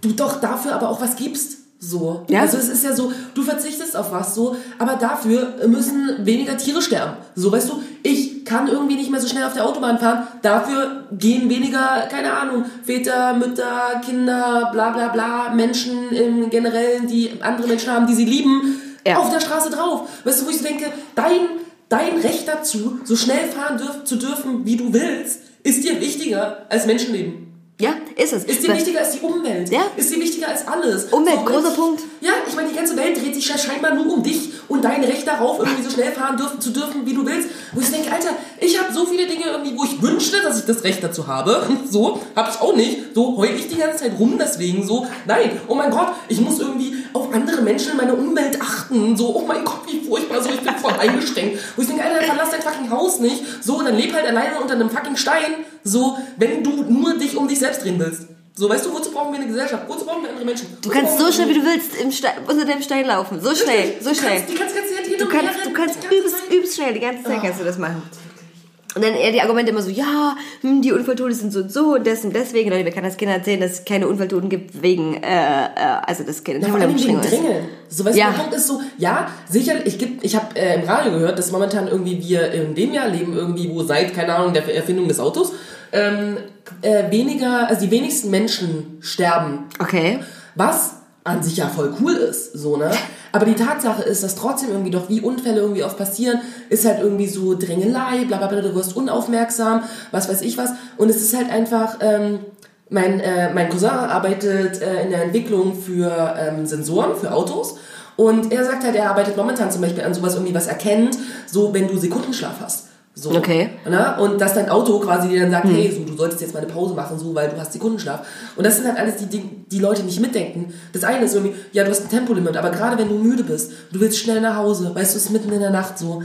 B: du doch dafür aber auch was gibst. So. Ja. Also es ist ja so, du verzichtest auf was so, aber dafür müssen weniger Tiere sterben. So, weißt du, ich kann irgendwie nicht mehr so schnell auf der Autobahn fahren, dafür gehen weniger, keine Ahnung, Väter, Mütter, Kinder, bla bla bla, Menschen im Generellen, die andere Menschen haben, die sie lieben, ja. auf der Straße drauf. Weißt du, wo ich denke, dein, dein Recht dazu, so schnell fahren dürf, zu dürfen, wie du willst, ist dir wichtiger als Menschenleben.
A: Ja, ist es.
B: Ist dir wichtiger als die Umwelt?
A: Ja.
B: Ist dir wichtiger als alles?
A: Umwelt, so, großer ich, Punkt.
B: Ja, ich meine, die ganze Welt dreht sich ja scheinbar nur um dich und dein Recht darauf, irgendwie so schnell fahren dürfen, zu dürfen, wie du willst. Wo ich denke, Alter, ich habe so viele Dinge irgendwie, wo ich wünschte, dass ich das Recht dazu habe. So, habe ich auch nicht. So heul ich die ganze Zeit rum deswegen so. Nein, oh mein Gott, ich muss irgendwie auf andere Menschen in meiner Umwelt achten. So, oh mein Gott, wie furchtbar, so, ich bin voll eingeschränkt. Wo ich denke, Alter, dann verlass dein fucking Haus nicht. So, dann leb halt alleine unter einem fucking Stein. So, wenn du nur dich um dich selbst drehen willst. So, weißt du, wozu brauchen wir eine Gesellschaft? Wozu brauchen wir andere Menschen?
A: Du kannst so schnell, wie du willst, im Stein, unter dem Stein laufen. So schnell, so schnell.
B: Du kannst, die kannst,
A: du kannst, du kannst übelst, übelst schnell, die ganze Zeit oh. kannst du das machen. Und dann eher die Argumente immer so, ja, hm, die Unfalltote sind so und so und das und deswegen. Leute, wir können das Kindern erzählen, dass es keine Unfalltoten gibt wegen, äh, äh, also das Kind
B: Ja, vor allem wegen Drängeln. So, weißt
A: Ja.
B: du, der Punkt ist so, ja, sicher, ich, ich habe äh, im Radio gehört, dass momentan irgendwie wir in dem Jahr leben, irgendwie, wo seit, keine Ahnung, der Erfindung des Autos, ähm, äh, weniger, also die wenigsten Menschen sterben
A: Okay.
B: was an sich ja voll cool ist, so, ne? Aber die Tatsache ist, dass trotzdem irgendwie doch wie Unfälle irgendwie oft passieren, ist halt irgendwie so Drängelei, bla bla bla, du wirst unaufmerksam, was weiß ich was. Und es ist halt einfach, ähm, mein, äh, mein Cousin arbeitet äh, in der Entwicklung für ähm, Sensoren, für Autos. Und er sagt halt, er arbeitet momentan zum Beispiel an sowas irgendwie, was erkennt, so wenn du Sekundenschlaf hast. So,
A: Okay.
B: Ne? Und dass dein Auto quasi dir dann sagt, hey, so, du solltest jetzt mal eine Pause machen, so, weil du hast Sekundenschlaf. Und das sind halt alles die Dinge, die Leute nicht mitdenken. Das eine ist irgendwie, ja, du hast ein Tempolimit, aber gerade wenn du müde bist, du willst schnell nach Hause, weißt du, es ist mitten in der Nacht so,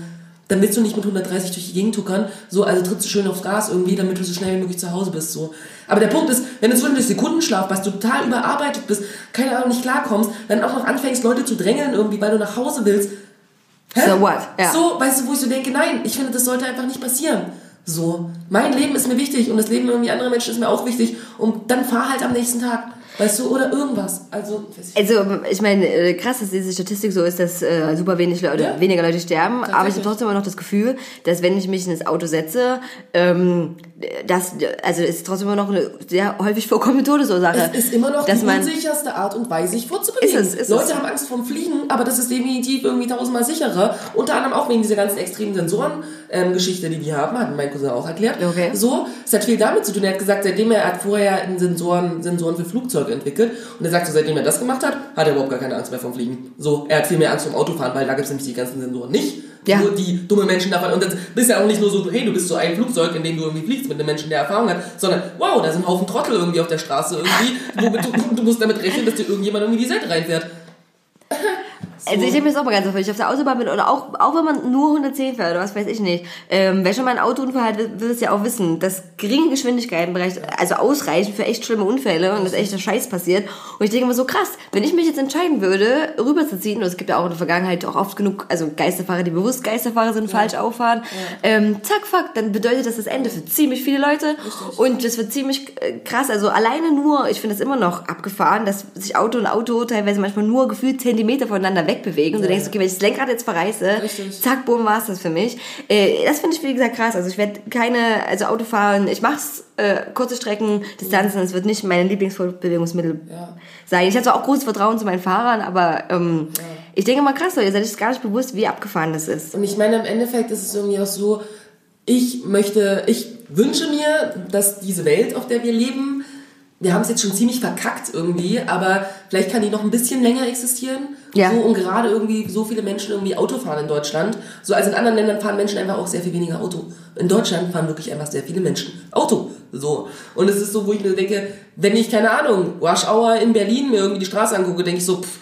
B: dann willst du nicht mit 130 durch die Gegend tuckern, so, also trittst du schön aufs Gas irgendwie, damit du so schnell wie möglich zu Hause bist, so. Aber der Punkt ist, wenn du zwischendurch Sekundenschlaf warst, du total überarbeitet bist, keine Ahnung, nicht klarkommst, dann auch noch anfängst, Leute zu drängeln irgendwie, weil du nach Hause willst, Hä?
A: So what? Ja.
B: So, weißt du, wo ich so denke, nein, ich finde, das sollte einfach nicht passieren. So, mein Leben ist mir wichtig und das Leben irgendwie anderer Menschen ist mir auch wichtig und dann fahr halt am nächsten Tag, weißt du, oder irgendwas. Also, ich-
A: Also, ich meine, äh, krass, dass diese Statistik so ist, dass äh, super wenig Leute,
B: Ja.
A: weniger Leute sterben. Aber ich habe trotzdem immer noch das Gefühl, dass wenn ich mich in das Auto setze, ähm, das, also es ist trotzdem immer noch eine sehr häufig vorkommende Todesursache.
B: es ist immer noch die
A: man,
B: unsicherste Art und Weise, sich vorzubewegen.
A: Ist es, ist
B: Leute
A: es.
B: haben Angst vorm Fliegen, aber das ist definitiv irgendwie tausendmal sicherer. Unter anderem auch wegen dieser ganzen extremen Sensoren-Geschichte, die die haben, hat mein Cousin auch erklärt.
A: Okay.
B: So, es hat viel damit zu tun. Er hat gesagt, seitdem er hat vorher einen Sensoren, Sensoren für Flugzeuge entwickelt und er sagt so, seitdem er das gemacht hat, hat er überhaupt gar keine Angst mehr vom Fliegen. So, er hat viel mehr Angst vom Autofahren, weil da gibt es nämlich die ganzen Sensoren nicht.
A: Ja.
B: Nur die dumme Menschen davon. Und das bist ja auch nicht nur so, hey, du bist so ein Flugzeug, in dem du irgendwie fliegst mit einem Menschen, der Erfahrung hat, sondern wow, da sind Haufen Trottel irgendwie auf der Straße irgendwie. Womit du, du musst damit rechnen, dass dir irgendjemand irgendwie die Seite reinfährt.
A: Also ich denke mir das auch mal ganz oft, wenn ich auf der Autobahn bin oder auch, auch wenn man nur 110 fährt oder was weiß ich nicht. Ähm, wer schon mal einen Autounfall hat, will es ja auch wissen, dass geringe Geschwindigkeiten bereits, also ausreichen für echt schlimme Unfälle und dass echter Scheiß passiert. Und ich denke immer so krass, wenn ich mich jetzt entscheiden würde, rüberzuziehen, und es gibt ja auch in der Vergangenheit auch oft genug, also Geisterfahrer, die bewusst Geisterfahrer sind, falsch auffahren, ähm, zack, fuck, dann bedeutet das das Ende für ziemlich viele Leute. Und das wird ziemlich äh, krass. Also alleine nur, ich finde es immer noch abgefahren, dass sich Auto und Auto teilweise manchmal nur gefühlt Zentimeter voneinander wegbewegen. Und du denkst, okay, wenn ich das Lenkrad jetzt verreiße,
B: Richtig.
A: zack, boom, war's das für mich. Äh, das finde ich, wie gesagt, krass. Also ich werde keine, also Auto fahren, ich mach's äh, kurze Strecken, Distanzen, es wird nicht mein Lieblingsbewegungsmittel
B: Ja.
A: sein. Ich habe zwar auch großes Vertrauen zu meinen Fahrern, aber ähm, ich denke mal krass, ihr seid euch gar nicht bewusst, wie abgefahren das ist.
B: Und ich meine, im Endeffekt ist es irgendwie auch so, ich möchte, ich wünsche mir, dass diese Welt, auf der wir leben, wir haben es jetzt schon ziemlich verkackt irgendwie, aber vielleicht kann die noch ein bisschen länger existieren.
A: Ja.
B: So, und gerade irgendwie so viele Menschen irgendwie Auto fahren in Deutschland. So, also in anderen Ländern fahren Menschen einfach auch sehr viel weniger Auto. In Deutschland fahren wirklich einfach sehr viele Menschen Auto. So. Und es ist so, wo ich mir denke, wenn ich, keine Ahnung, Rush Hour in Berlin mir irgendwie die Straße angucke, denke ich so, pff,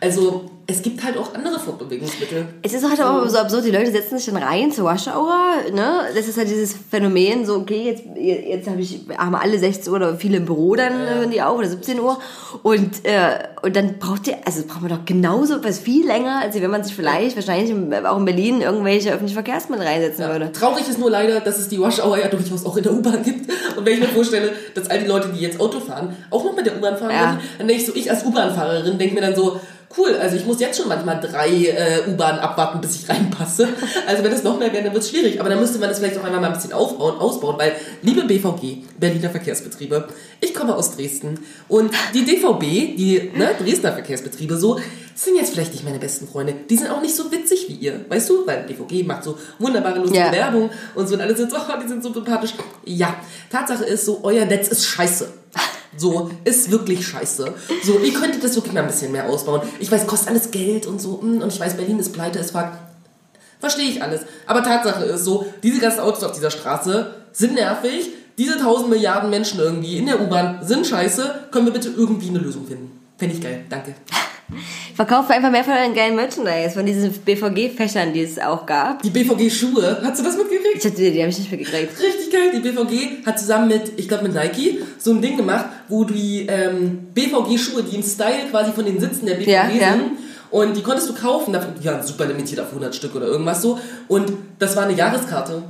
B: also es gibt halt auch andere Fortbewegungsmittel.
A: Es ist halt auch so absurd, die Leute setzen sich dann rein zur Rush Hour, ne? Das ist halt dieses Phänomen, so, okay, jetzt, jetzt habe ich, haben alle 16 Uhr oder viele im Büro dann, hören die auf, oder 17 Uhr. Und, äh, und dann braucht ihr, also braucht man doch genauso was viel länger, als wenn man sich vielleicht, wahrscheinlich auch in Berlin, irgendwelche öffentlichen Verkehrsmittel reinsetzen würde.
B: Traurig ist nur leider, dass es die Rush Hour ja durchaus auch in der U-Bahn gibt. Und wenn ich mir vorstelle, dass all die Leute, die jetzt Auto fahren, auch noch mit der U-Bahn fahren
A: Ja.
B: dann denke ich so, ich als U-Bahn-Fahrerin denke mir dann so, cool, also ich muss jetzt schon manchmal drei äh, U-Bahnen abwarten, bis ich reinpasse. Also wenn es noch mehr wäre, dann wird es schwierig. Aber dann müsste man das vielleicht auch einmal mal ein bisschen aufbauen, ausbauen, weil, liebe BVG, Berliner Verkehrsbetriebe, ich komme aus Dresden und die DVB, die ne, Dresdner Verkehrsbetriebe, so, sind jetzt vielleicht nicht meine besten Freunde. Die sind auch nicht so witzig wie ihr, weißt du? Weil BVG macht so wunderbare, lustige
A: Ja.
B: Werbung und so und alle sind so, oh, die sind so sympathisch. Ja, Tatsache ist so, euer Netz ist scheiße. So, ist wirklich scheiße. So, ihr könntet das wirklich mal ein bisschen mehr ausbauen. Ich weiß, kostet alles Geld und so, mm, und ich weiß, Berlin ist pleite, ist fuck. Verstehe ich alles. Aber Tatsache ist so, diese ganzen Autos auf dieser Straße sind nervig. Diese tausend Milliarden Menschen irgendwie in der U-Bahn sind scheiße. Können wir bitte irgendwie eine Lösung finden? Fände ich geil. Danke.
A: Verkauft einfach mehr von den geilen Merchandise, von diesen BVG-Fächern, die es auch gab.
B: Die BVG-Schuhe, hast du das mitgekriegt?
A: Ich hatte die, die habe ich nicht mitgekriegt.
B: Richtig geil. Die BVG hat zusammen mit, ich glaube mit Nike, so ein Ding gemacht, wo die ähm, BVG-Schuhe, die im Style quasi von den Sitzen der BVG
A: Ja,
B: sind,
A: ja.
B: und die konntest du kaufen, die waren super limitiert auf 100 Stück oder irgendwas so. Und das war eine Jahreskarte.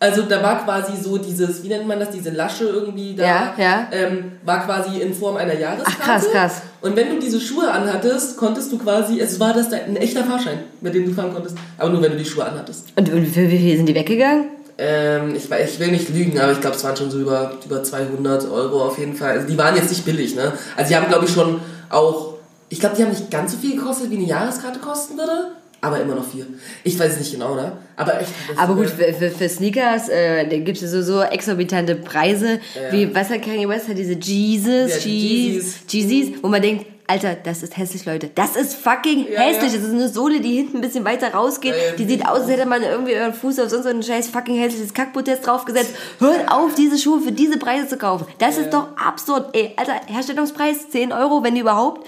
B: Also da war quasi so dieses, wie nennt man das, diese Lasche irgendwie da,
A: Ja, ja.
B: Ähm, war quasi in Form einer Jahreskarte.
A: Ach, krass, krass.
B: Und wenn du diese Schuhe anhattest, konntest du quasi, es war das ein echter Fahrschein, mit dem du fahren konntest. Aber nur wenn du die Schuhe anhattest.
A: Und, und für wie viel sind die weggegangen?
B: Ähm, ich, ich will nicht lügen, aber ich glaube, es waren schon so über, über 200 Euro auf jeden Fall. Also die waren jetzt nicht billig, ne? Also die haben, glaube ich, schon auch, ich glaube, die haben nicht ganz so viel gekostet, wie eine Jahreskarte kosten würde, aber immer noch viel. Ich weiß es nicht genau, ne? Aber echt.
A: Aber gut, für, für, für Sneakers, äh, gibt es so, so exorbitante Preise, wie, was hat Kanye West, hat diese Jesus,
B: Ja,
A: Jeez, Jeezys, wo man denkt, Alter, das ist hässlich, Leute. Das ist fucking
B: Ja,
A: hässlich.
B: ja.
A: Das ist eine Sohle, die hinten ein bisschen weiter rausgeht.
B: Ja, ja,
A: die sieht aus, als hätte man irgendwie euren Fuß auf sonst so ein scheiß fucking hässliches Kackprotest draufgesetzt. Hört auf, diese Schuhe für diese Preise zu kaufen. Das ist doch absurd. Ey, Alter, Herstellungspreis 10 Euro, wenn überhaupt.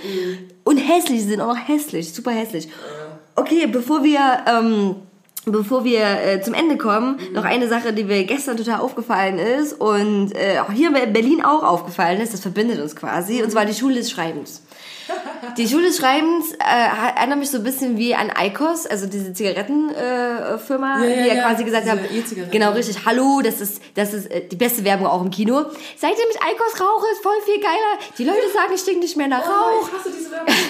A: Und hässlich, sie sind auch noch hässlich, super hässlich. Okay, bevor wir... Ähm, Bevor wir äh, zum Ende kommen, noch eine Sache, die mir gestern total aufgefallen ist und äh, auch hier in Berlin auch aufgefallen ist, das verbindet uns quasi, und zwar die Schule des Schreibens. Die Schule des Schreibens äh, erinnert mich so ein bisschen wie an ICOS, also diese Zigarettenfirma, äh,
B: Ja, ja,
A: die ja,
B: ja,
A: quasi gesagt haben,
B: E-Zigaretten.
A: genau richtig, hallo, das ist, das ist äh, die beste Werbung auch im Kino. Seitdem ich ICOS rauche, ist voll viel geiler. Die Leute sagen, ich stink nicht mehr nach Rauch.
B: Oh, ich hasse diese Werbung.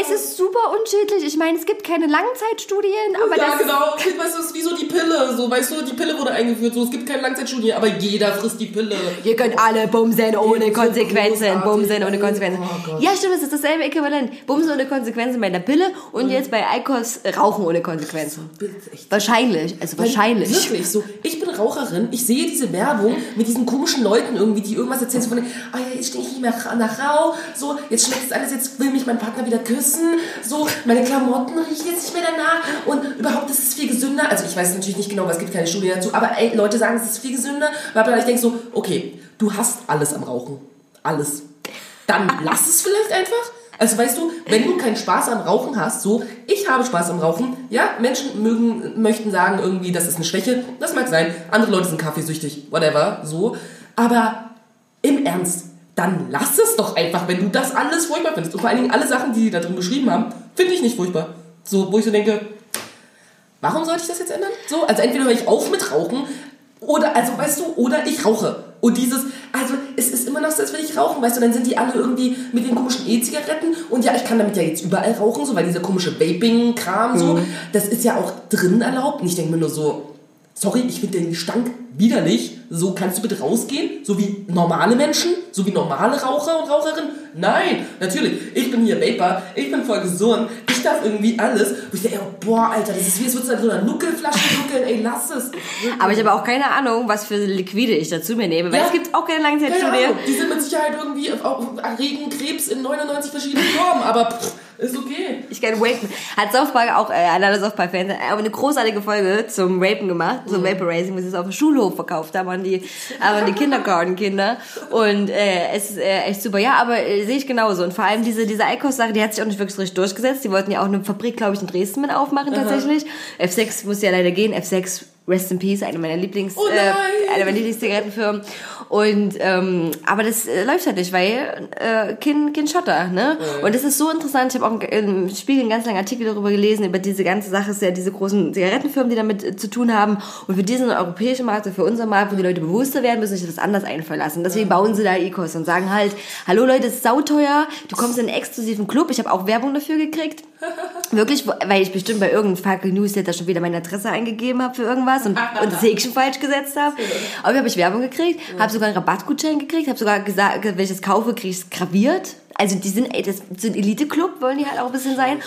A: Es ist super unschädlich. Ich meine, es gibt keine Langzeitstudien, aber
B: ja,
A: das
B: genau. Weißt du, es ist wie so die Pille. So, weißt du, die Pille wurde eingeführt. So, es gibt keine Langzeitstudie, aber jeder frisst die Pille.
A: Ihr könnt alle bumsen ohne Konsequenzen. Bumsen ohne Konsequenzen.
B: Oh
A: ja, stimmt, es ist dasselbe Äquivalent. Bumsen ohne Konsequenzen bei der Pille und jetzt bei Eikos Rauchen ohne Konsequenzen. Wahrscheinlich, also wahrscheinlich.
B: Wirklich so. Ich bin Raucherin, ich sehe diese Werbung mit diesen komischen Leuten irgendwie, die irgendwas erzählen, so von, ah ja, jetzt stehe ich nicht mehr nach Rauch, so, jetzt schmeckt es alles, jetzt will mich mein Partner wieder küssen, so, meine Klamotten riechen jetzt nicht mehr danach und überhaupt ist es viel gesünder. Also ich weiß natürlich nicht genau, weil es gibt keine Studie dazu, aber ey, Leute sagen, es ist viel gesünder, weil ich denke so, okay, du hast alles am Rauchen. Alles. Dann lass es vielleicht einfach. Also weißt du, wenn du keinen Spaß am Rauchen hast, so, ich habe Spaß am Rauchen, ja, Menschen mögen, möchten sagen irgendwie, das ist eine Schwäche, das mag sein, andere Leute sind kaffeesüchtig, whatever, so, aber im Ernst, dann lass es doch einfach, wenn du das alles furchtbar findest. Und vor allen Dingen alle Sachen, die die da drin beschrieben haben, finde ich nicht furchtbar. So, wo ich so denke, warum sollte ich das jetzt ändern? So, also entweder höre ich auf mit Rauchen oder, also weißt du, oder ich rauche. Und dieses, also es ist immer noch so, als würde ich rauchen, weißt du, dann sind die alle irgendwie mit den komischen E-Zigaretten und ja, ich kann damit ja jetzt überall rauchen, so, weil dieser komische Vaping-Kram so, das ist ja auch drin erlaubt. Und ich denke mir nur so, sorry, ich finde den Gestank widerlich. So, kannst du bitte rausgehen? So wie normale Menschen? So wie normale Raucher und Raucherinnen? Nein, natürlich. Ich bin hier Vapor, ich bin voll gesund, ich darf irgendwie alles. Wo ich denke, boah, Alter, das ist wie, es würdest du an so einer Nuckelflasche nuckeln, ey, lass es.
A: Aber ich habe auch keine Ahnung, was für Liquide ich dazu mir nehme, weil
B: Ja.
A: es gibt auch keine
B: Keine
A: Langzeitstudie.
B: Ahnung, die sind mit Sicherheit irgendwie auch erregen Krebs in 99 verschiedenen Formen, aber pff, ist okay.
A: Ich kann Rapen. Hat South Park auch, äh, alle South Park Fans, aber eine großartige Folge zum Rapen gemacht, zum Vaporizing, wo sie es auf dem Schulhof verkauft haben an die, an die Kindergartenkinder. Und äh, es ist äh, echt super. Ja, aber äh, sehe ich genauso. Und vor allem diese, diese Eikos-Sache, die hat sich auch nicht wirklich richtig durchgesetzt. Die wollten ja auch eine Fabrik, glaube ich, in Dresden mit aufmachen tatsächlich. F6 musste ja leider gehen. F6 Rest in Peace, eine meiner Lieblings,
B: Oh
A: äh, eine meiner Lieblingszigarettenfirmen. Und ähm, aber das äh, läuft halt nicht, weil äh, Kind, kind Schotter, ne? Und das ist so interessant. Ich habe auch im Spiegel einen ganz langen Artikel darüber gelesen über diese ganze Sache, ist ja diese großen Zigarettenfirmen, die damit äh, zu tun haben. Und für diesen europäischen Markt und für unseren Markt, wo die Leute bewusster werden, müssen sich das anders einfallen lassen. Deswegen bauen sie da Ecos und sagen halt, hallo Leute, es ist sauteuer, du kommst in einen exklusiven Club. Ich habe auch Werbung dafür gekriegt. Wirklich, weil ich bestimmt bei irgendeinem Fucking Newsletter schon wieder meine Adresse eingegeben habe für irgendwas und, und das Häkchen falsch gesetzt habe. Aber habe ich Werbung gekriegt, habe sogar einen Rabattgutschein gekriegt, habe sogar gesagt, wenn ich das kaufe, kriege ich es graviert. Also die sind, ey, das sind Elite-Club, wollen die halt auch ein bisschen sein.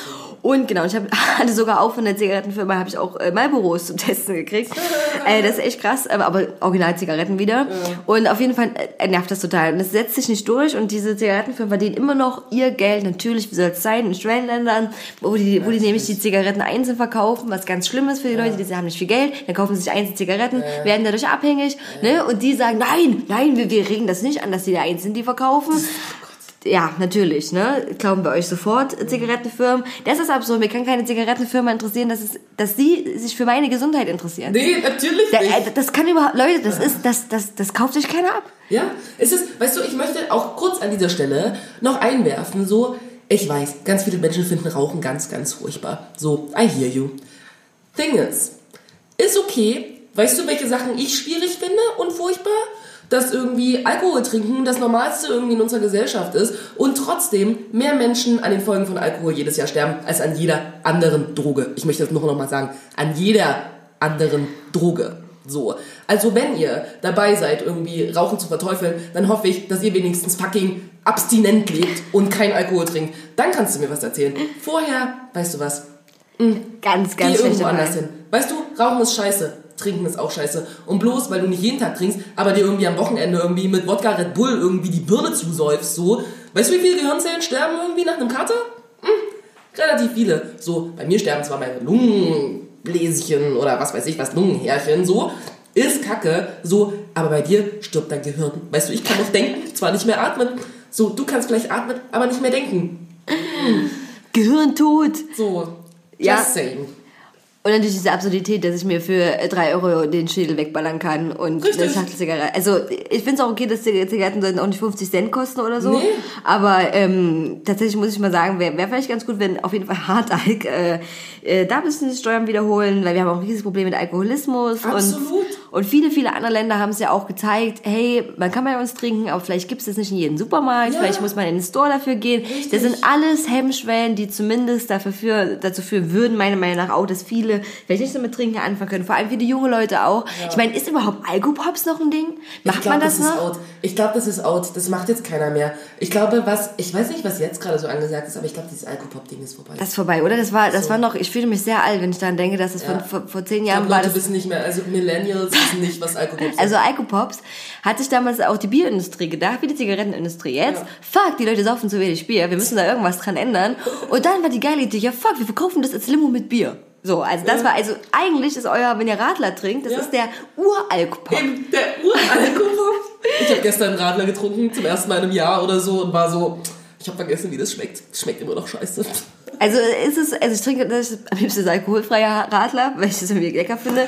A: Und genau, ich hab, hatte sogar auch von der Zigarettenfirma habe ich auch äh, Marlboros zum Testen gekriegt. äh, das ist echt krass, aber, Original-Zigaretten wieder. Und auf jeden Fall äh, nervt das total. Und es setzt sich nicht durch und diese Zigarettenfirmen verdienen immer noch ihr Geld, natürlich, wie soll es sein, in Schwellenländern, wo die, wo die nämlich die Zigaretten einzeln verkaufen, was ganz schlimm ist für die Leute, die haben nicht viel Geld, dann kaufen sie sich einzeln Zigaretten, werden dadurch abhängig, ne? Und die sagen, nein, nein, wir, wir regen das nicht an, dass die da einzeln die verkaufen. Ja, natürlich, ne? Glauben wir euch sofort, Zigarettenfirmen. Das ist absurd. Mir kann keine Zigarettenfirma interessieren, dass, es, dass sie sich für meine Gesundheit interessieren.
B: Nee, natürlich nicht.
A: äh, das kann überhaupt, Leute, das ist, das, das, das kauft sich keiner ab.
B: Ja, es ist, weißt du, ich möchte auch kurz an dieser Stelle noch einwerfen, so, ich weiß, ganz viele Menschen finden Rauchen ganz, ganz furchtbar. So, I hear you. Thing is, ist okay, Weißt du, welche Sachen ich schwierig finde und furchtbar? Dass irgendwie Alkohol trinken das Normalste irgendwie in unserer Gesellschaft ist und trotzdem mehr Menschen an den Folgen von Alkohol jedes Jahr sterben als an jeder anderen Droge. Ich möchte das noch mal sagen. An jeder anderen Droge. So. Also wenn ihr dabei seid, irgendwie Rauchen zu verteufeln, dann hoffe ich, dass ihr wenigstens fucking abstinent lebt und kein Alkohol trinkt. Dann kannst du mir was erzählen. Vorher, weißt du was?
A: Ganz, ganz
B: Geh irgendwo anders hin. Weißt du, Rauchen ist scheiße. Trinken ist auch scheiße. Und bloß, weil du nicht jeden Tag trinkst, aber dir irgendwie am Wochenende irgendwie mit Wodka Red Bull irgendwie die Birne zusäufst, so. Weißt du, wie viele Gehirnzellen sterben irgendwie nach einem Kater? Hm, relativ viele. So, bei mir sterben zwar meine Lungenbläschen oder was weiß ich was, Lungenhärchen, so. Ist kacke, so, aber bei dir stirbt dein Gehirn. Weißt du, ich kann noch denken, zwar nicht mehr atmen. So, du kannst vielleicht atmen, aber nicht mehr denken.
A: Gehirntod.
B: So, just
A: Ja.
B: saying.
A: Und natürlich diese Absurdität, dass ich mir für äh, drei Euro den Schädel wegballern kann und
B: Richtig.
A: eine Schachtel Zigarette. Also ich finde es auch okay, dass Zigaretten sollten auch nicht 50 Cent kosten oder so.
B: Nee.
A: Aber ähm, tatsächlich muss ich mal sagen, wäre wär vielleicht ganz gut, wenn auf jeden Fall Hartalk äh, äh, da müssen die Steuern wiederholen, weil wir haben auch ein riesiges Problem mit Alkoholismus.
B: Absolut.
A: Und, und viele, viele andere Länder haben es ja auch gezeigt, hey, man kann bei uns trinken, aber vielleicht gibt es das nicht in jedem Supermarkt,
B: Ja.
A: vielleicht muss man in den Store dafür gehen.
B: Richtig.
A: Das sind alles Hemmschwellen, die zumindest dafür für, dazu führen würden, meiner Meinung nach auch, dass viele vielleicht nicht so mit Trinken anfangen können. Vor allem viele junge Leute auch. Ich meine, ist überhaupt Alkopops noch ein Ding? Macht
B: ich glaub,
A: man das,
B: das ist
A: noch?
B: out. Ich glaube, das ist out. Das macht jetzt keiner mehr. Ich glaube, was, ich weiß nicht, was jetzt gerade so angesagt ist, aber ich glaube, dieses Alkopop-Ding ist vorbei.
A: Das ist vorbei, oder? Das war, das
B: So.
A: war noch, ich fühle mich sehr alt, wenn ich daran denke, dass es
B: Ja.
A: von, vor, vor zehn Jahren
B: glaube,
A: war.
B: Leute
A: Das,
B: wissen nicht mehr, also Millennials wissen nicht, was Alkopop ist.
A: also Alkopops hat sich damals auch die Bierindustrie gedacht, wie die Zigarettenindustrie jetzt.
B: Ja.
A: Fuck, die Leute saufen zu wenig Bier, wir müssen da irgendwas dran ändern. Und dann war die geile Idee, ja fuck, wir verkaufen das als Limo mit Bier. So, also das
B: Ja.
A: war, also eigentlich ist euer, wenn ihr Radler trinkt, das
B: Ja.
A: ist der Uralkopop.
B: Der Uralkopop. ich habe gestern Radler getrunken, zum ersten Mal in einem Jahr oder so, und war so, ich habe vergessen, wie das schmeckt. Schmeckt immer noch scheiße.
A: Also ist es, also ich trinke das am liebsten das alkoholfreie Radler, weil ich das irgendwie lecker finde.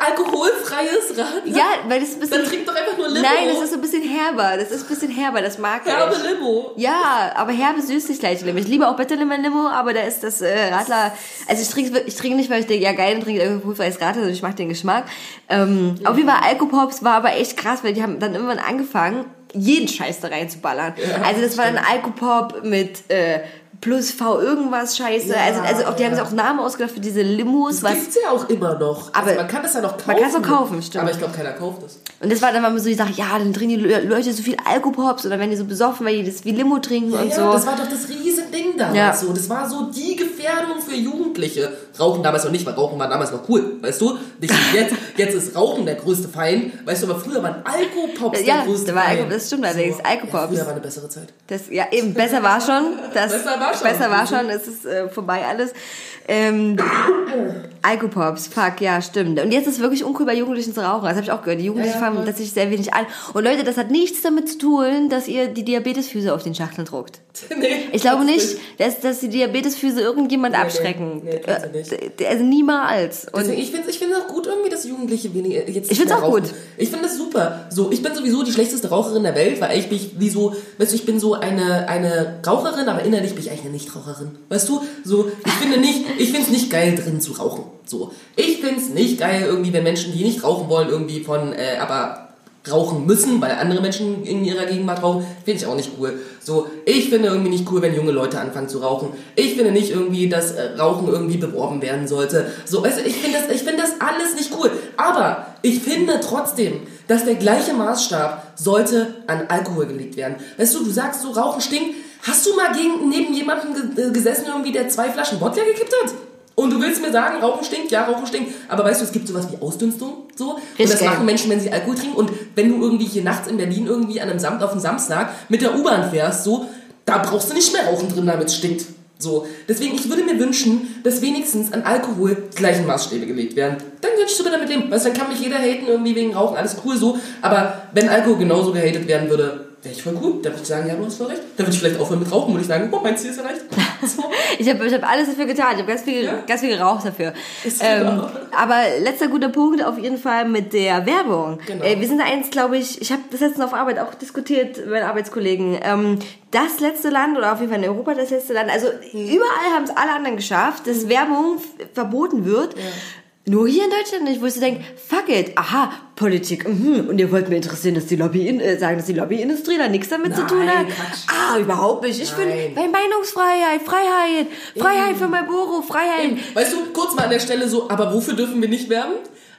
B: Alkoholfreies Radler?
A: Ja, weil das ist ein bisschen.
B: Dann trink doch einfach nur Limo.
A: Nein, das ist so ein bisschen herber. Das ist ein bisschen herber, das mag
B: Herbe
A: ich.
B: Limo.
A: Ja, aber herbe süß nicht gleich Limo. Ich liebe auch Bitterlimmer Limo, aber da ist das äh, Radler. Also ich trinke, ich trinke nicht, weil ich denke, ja geil, dann trinke ich alkoholfreies Radler, sondern ich mag den Geschmack. Ähm, Auf jeden Fall Alkopops war aber echt krass, weil die haben dann irgendwann angefangen, jeden Scheiß da reinzuballern.
B: Ja,
A: also das war dann Alkopop mit äh, plus V irgendwas Scheiße.
B: Ja,
A: also, also auch, die haben
B: ja.
A: sich auch Namen ausgedacht für diese Limos,
B: Das gibt's ja auch immer noch.
A: Aber
B: also man kann das ja noch kaufen.
A: man kann's noch kaufen, stimmt.
B: Aber ich glaube, keiner kauft es.
A: Und das war dann mal so die Sache, ja, dann trinken die Le- Leute so viel Alkopops oder wenn die so besoffen, weil die das wie Limo trinken und
B: ja,
A: so.
B: das war doch das Riesending damals
A: Ja.
B: so. Das war so die Gefährdung für Jugendliche. Rauchen damals noch nicht, weil Rauchen war damals noch cool, weißt du? Nicht jetzt. Jetzt ist Rauchen der größte Feind. Weißt du, aber früher waren Alkopops
A: Ja,
B: der größte
A: da war
B: Feind.
A: Alko- das stimmt allerdings, Alkopops.
B: Ja, früher war eine bessere Zeit.
A: Das, ja, eben, besser war schon. Das,
B: Besser war schon.
A: Besser war schon, es ist äh, vorbei alles. Ähm, Alkopops, fuck, ja, stimmt. Und jetzt ist es wirklich uncool bei Jugendlichen zu rauchen. Das habe ich auch gehört. Die Jugendlichen
B: Ja, ja,
A: fangen tatsächlich sehr wenig an. Und Leute, das hat nichts damit zu tun, dass ihr die Diabetesfüße auf den Schachteln druckt.
B: nee,
A: Ich glaube nicht, dass, dass die Diabetesfüße irgendjemand
B: nee,
A: abschrecken.
B: nee, nicht.
A: Äh, Also niemals. Und
B: Deswegen, ich finde es ich find's auch gut irgendwie, dass Jugendliche weniger jetzt
A: Ich find's
B: mehr
A: auch
B: rauchen.
A: gut.
B: Ich finde das super. So, ich bin sowieso die schlechteste Raucherin der Welt, weil eigentlich bin ich wie so, weißt du, ich bin so eine, eine Raucherin, aber innerlich bin ich eigentlich eine Nichtraucherin. Weißt du? So, ich finde nicht, ich finde es nicht geil drin zu rauchen. So. Ich finde es nicht geil irgendwie, wenn Menschen, die nicht rauchen wollen, irgendwie von, äh, aber rauchen müssen, weil andere Menschen in ihrer Gegenwart rauchen, finde ich auch nicht cool. So, ich finde irgendwie nicht cool, wenn junge Leute anfangen zu rauchen. Ich finde nicht irgendwie, dass äh, Rauchen irgendwie beworben werden sollte. So, also ich finde das, ich finde das alles nicht cool. Aber ich finde trotzdem, dass der gleiche Maßstab sollte an Alkohol gelegt werden. Weißt du, du sagst so, Rauchen stinkt. Hast du mal gegen, neben jemandem ge gesessen, irgendwie, der zwei Flaschen Wodka gekippt hat? Und du willst mir sagen, Rauchen stinkt? Ja, Rauchen stinkt. Aber weißt du, es gibt sowas wie Ausdünstung, so. Und das machen Menschen, wenn sie Alkohol trinken. Und wenn du irgendwie hier nachts in Berlin irgendwie an einem Sam auf einem Samstag mit der U-Bahn fährst, so, da brauchst du nicht mehr rauchen drin, damit es stinkt. So. Deswegen, ich würde mir wünschen, dass wenigstens an Alkohol gleichen Maßstäbe gelegt werden. Dann könnte ich sogar damit leben. Weißt du, dann kann mich jeder haten, irgendwie wegen Rauchen, alles cool so. Aber wenn Alkohol genauso gehatet werden würde, wäre ich voll cool. Dann würde ich sagen, ja, du hast voll recht. Dann würde ich vielleicht aufhören mit Rauchen, würde ich sagen, oh, mein Ziel ist erreicht. So.
A: Ich habe ich hab alles dafür getan. Ich habe ganz viel,
B: Ja?
A: ganz viel geraucht dafür. Ähm, aber letzter guter Punkt auf jeden Fall mit der Werbung.
B: Genau.
A: Äh, wir sind eins, glaube ich, ich habe das letztens auf Arbeit auch diskutiert mit meinen Arbeitskollegen. Ähm, das letzte Land oder auf jeden Fall in Europa das letzte Land. Also überall haben es alle anderen geschafft, dass Werbung f- verboten wird. Nur hier in Deutschland nicht, wo ich so denke, fuck it, aha, Politik, mhm. und ihr wollt mir interessieren, dass die Lobby, äh, sagen, dass die Lobbyindustrie da nichts damit zu tun hat?
B: Nein, Quatsch.
A: Ah, überhaupt nicht. Ich
B: Nein.
A: bin bei Meinungsfreiheit, Freiheit, Freiheit für mein Boro, Freiheit.
B: Weißt du, kurz mal an der Stelle so, aber wofür dürfen wir nicht werben?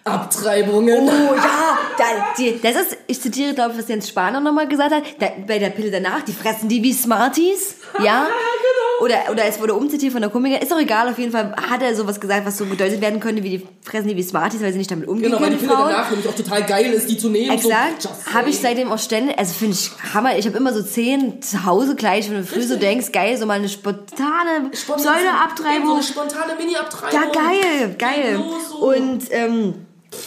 B: Abtreibungen.
A: Oh ja, da, die, das ist, ich zitiere, glaube ich, was Jens Spahn auch nochmal gesagt hat, da, bei der Pille danach, die fressen die wie Smarties, ja.
B: genau.
A: Oder, oder es wurde umzitiert von der Komikerin, ist auch egal, auf jeden Fall hat er sowas gesagt, was so gedeutet werden könnte, wie die fressen die wie Smarties, weil sie nicht damit umgehen
B: Genau, weil die Pille
A: Frauen.
B: danach nämlich auch total geil ist, die zu nehmen.
A: Exakt.
B: So,
A: Habe ich seitdem auch ständig, also finde ich Hammer. Ich habe immer so zehn zu Hause gleich, wenn du früh so denkst, geil, so mal eine spontane
B: Spontan- So
A: Pseudo-Abtreibung.
B: eine spontane Mini-Abtreibung.
A: Ja, geil, geil.
B: Los, so.
A: Und ähm,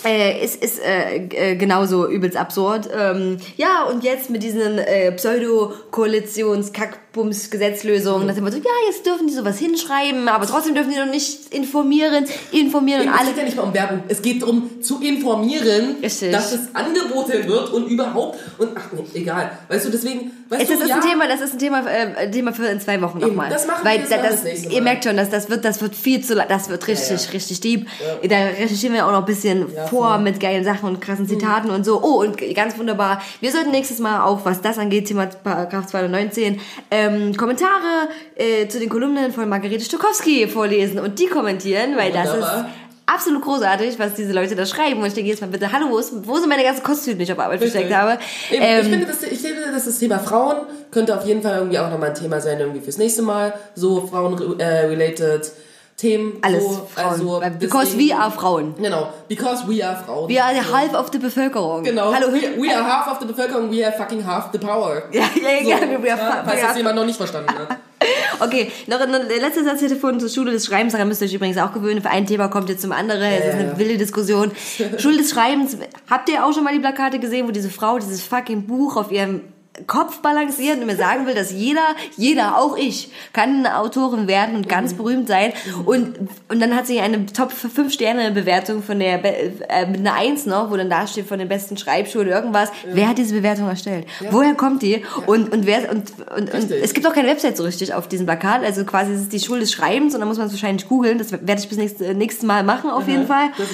A: äh, ist, ist äh, äh, genauso übelst absurd. Ähm, ja, und jetzt mit diesen äh, Pseudo-Koalitions-Kackbums-Gesetzlösungen, nach dem Motto, ja, jetzt dürfen die sowas hinschreiben, aber trotzdem dürfen die noch nicht informieren, informieren und
B: Es
A: alle.
B: geht ja nicht mal um Werbung. Es geht darum, zu informieren,
A: Richtig.
B: dass es angeboten wird und überhaupt. Und ach nee, egal. Weißt du, deswegen, weißt
A: Es
B: du,
A: ist, das
B: ja,
A: ein Thema, das ist ein Thema, äh, Thema für in zwei Wochen nochmal.
B: das machen
A: Weil
B: wir jetzt
A: da- das,
B: das
A: ihr merkt schon, dass das wird, das wird viel zu, das wird richtig,
B: Ja, ja.
A: richtig deep. Da recherchieren wir auch noch ein bisschen vor mit geilen Sachen und krassen Zitaten und so. Oh, und ganz wunderbar. Wir sollten nächstes Mal auch, was das angeht, Thema Paragraph 219, ähm, Kommentare äh, zu den Kolumnen von Margarete Stokowski vorlesen und die kommentieren, weil das ist
B: Wunderbar.
A: absolut großartig, was diese Leute da schreiben. Und ich denke jetzt mal bitte, hallo, wo, ist, wo sind meine ganzen Kostüme, die ich auf Arbeit versteckt habe?
B: Eben,
A: Ähm,
B: ich, finde, das, ich finde, dass das Thema Frauen könnte auf jeden Fall irgendwie auch nochmal ein Thema sein, irgendwie fürs nächste Mal. So Frauen-related Themen.
A: alles
B: so,
A: Frauen.
B: Also,
A: Because
B: deswegen-
A: we are Frauen.
B: Genau, because we are Frauen.
A: We are
B: So.
A: half of the Bevölkerung.
B: Genau,
A: Hallo.
B: we, we are half of the Bevölkerung, we have fucking half the power.
A: Ja, ja, ja, we are
B: ja,
A: fa-
B: falls das jemand noch nicht verstanden hat.
A: Okay, noch ein letzter Satz hier von zur Schule des Schreibens. Daran müsst ihr euch übrigens auch gewöhnen. Für ein Thema kommt jetzt zum anderen. es ist eine wilde Diskussion. Schule des Schreibens. Habt ihr auch schon mal die Plakate gesehen, wo diese Frau dieses fucking Buch auf ihrem Kopf balanciert und mir sagen will, dass jeder, jeder, auch ich, kann eine Autorin werden und ganz berühmt sein. Und, und dann hat sie eine Top 5 Sterne Bewertung von der, äh, mit einer 1 noch, wo dann da steht von den besten Schreibschulen oder irgendwas. Wer hat diese Bewertung erstellt? Woher kommt die? Und, und wer, und, und, und es gibt auch keine Website so richtig auf diesem Plakat. Also quasi ist es die Schule des Schreibens und dann muss man es wahrscheinlich googeln. Das werde ich bis nächste, nächstes Mal machen, auf jeden Fall.
B: Ja.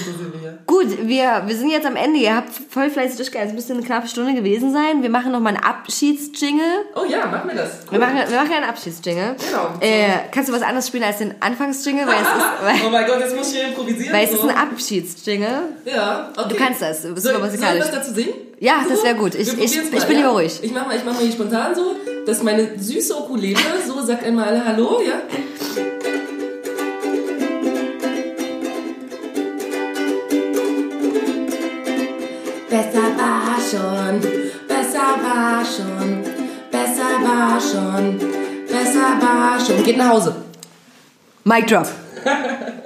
A: Gut, wir, wir sind jetzt am Ende. Ihr habt voll fleißig durchgehalten. Es müsste eine knappe Stunde gewesen sein. Wir machen noch mal einen Abschiedsjingle.
B: Oh ja, machen wir das.
A: Wir machen, wir machen einen Abschiedsjingle.
B: Genau.
A: Äh, kannst du was anderes spielen als den Anfangsjingle? Weil es ist,
B: Oh
A: weil,
B: mein Gott, jetzt muss ich hier improvisieren.
A: weil es ist
B: so.
A: ein Abschiedsjingle.
B: Ja, okay.
A: Du kannst das, du bist
B: soll,
A: super
B: soll ich
A: musikalisch.
B: was dazu singen?
A: Ja, das wär gut. Ich- ich-
B: probieren's
A: ich
B: mal,
A: bin
B: ja?
A: lieber ruhig.
B: Ich mach mal, ich mach mal hier spontan so, dass meine süße Ukulele so sagt einmal alle Hallo, ja? Besser war schon, besser war schon, besser war schon, besser war schon. Geht nach Hause.
A: Mic drop.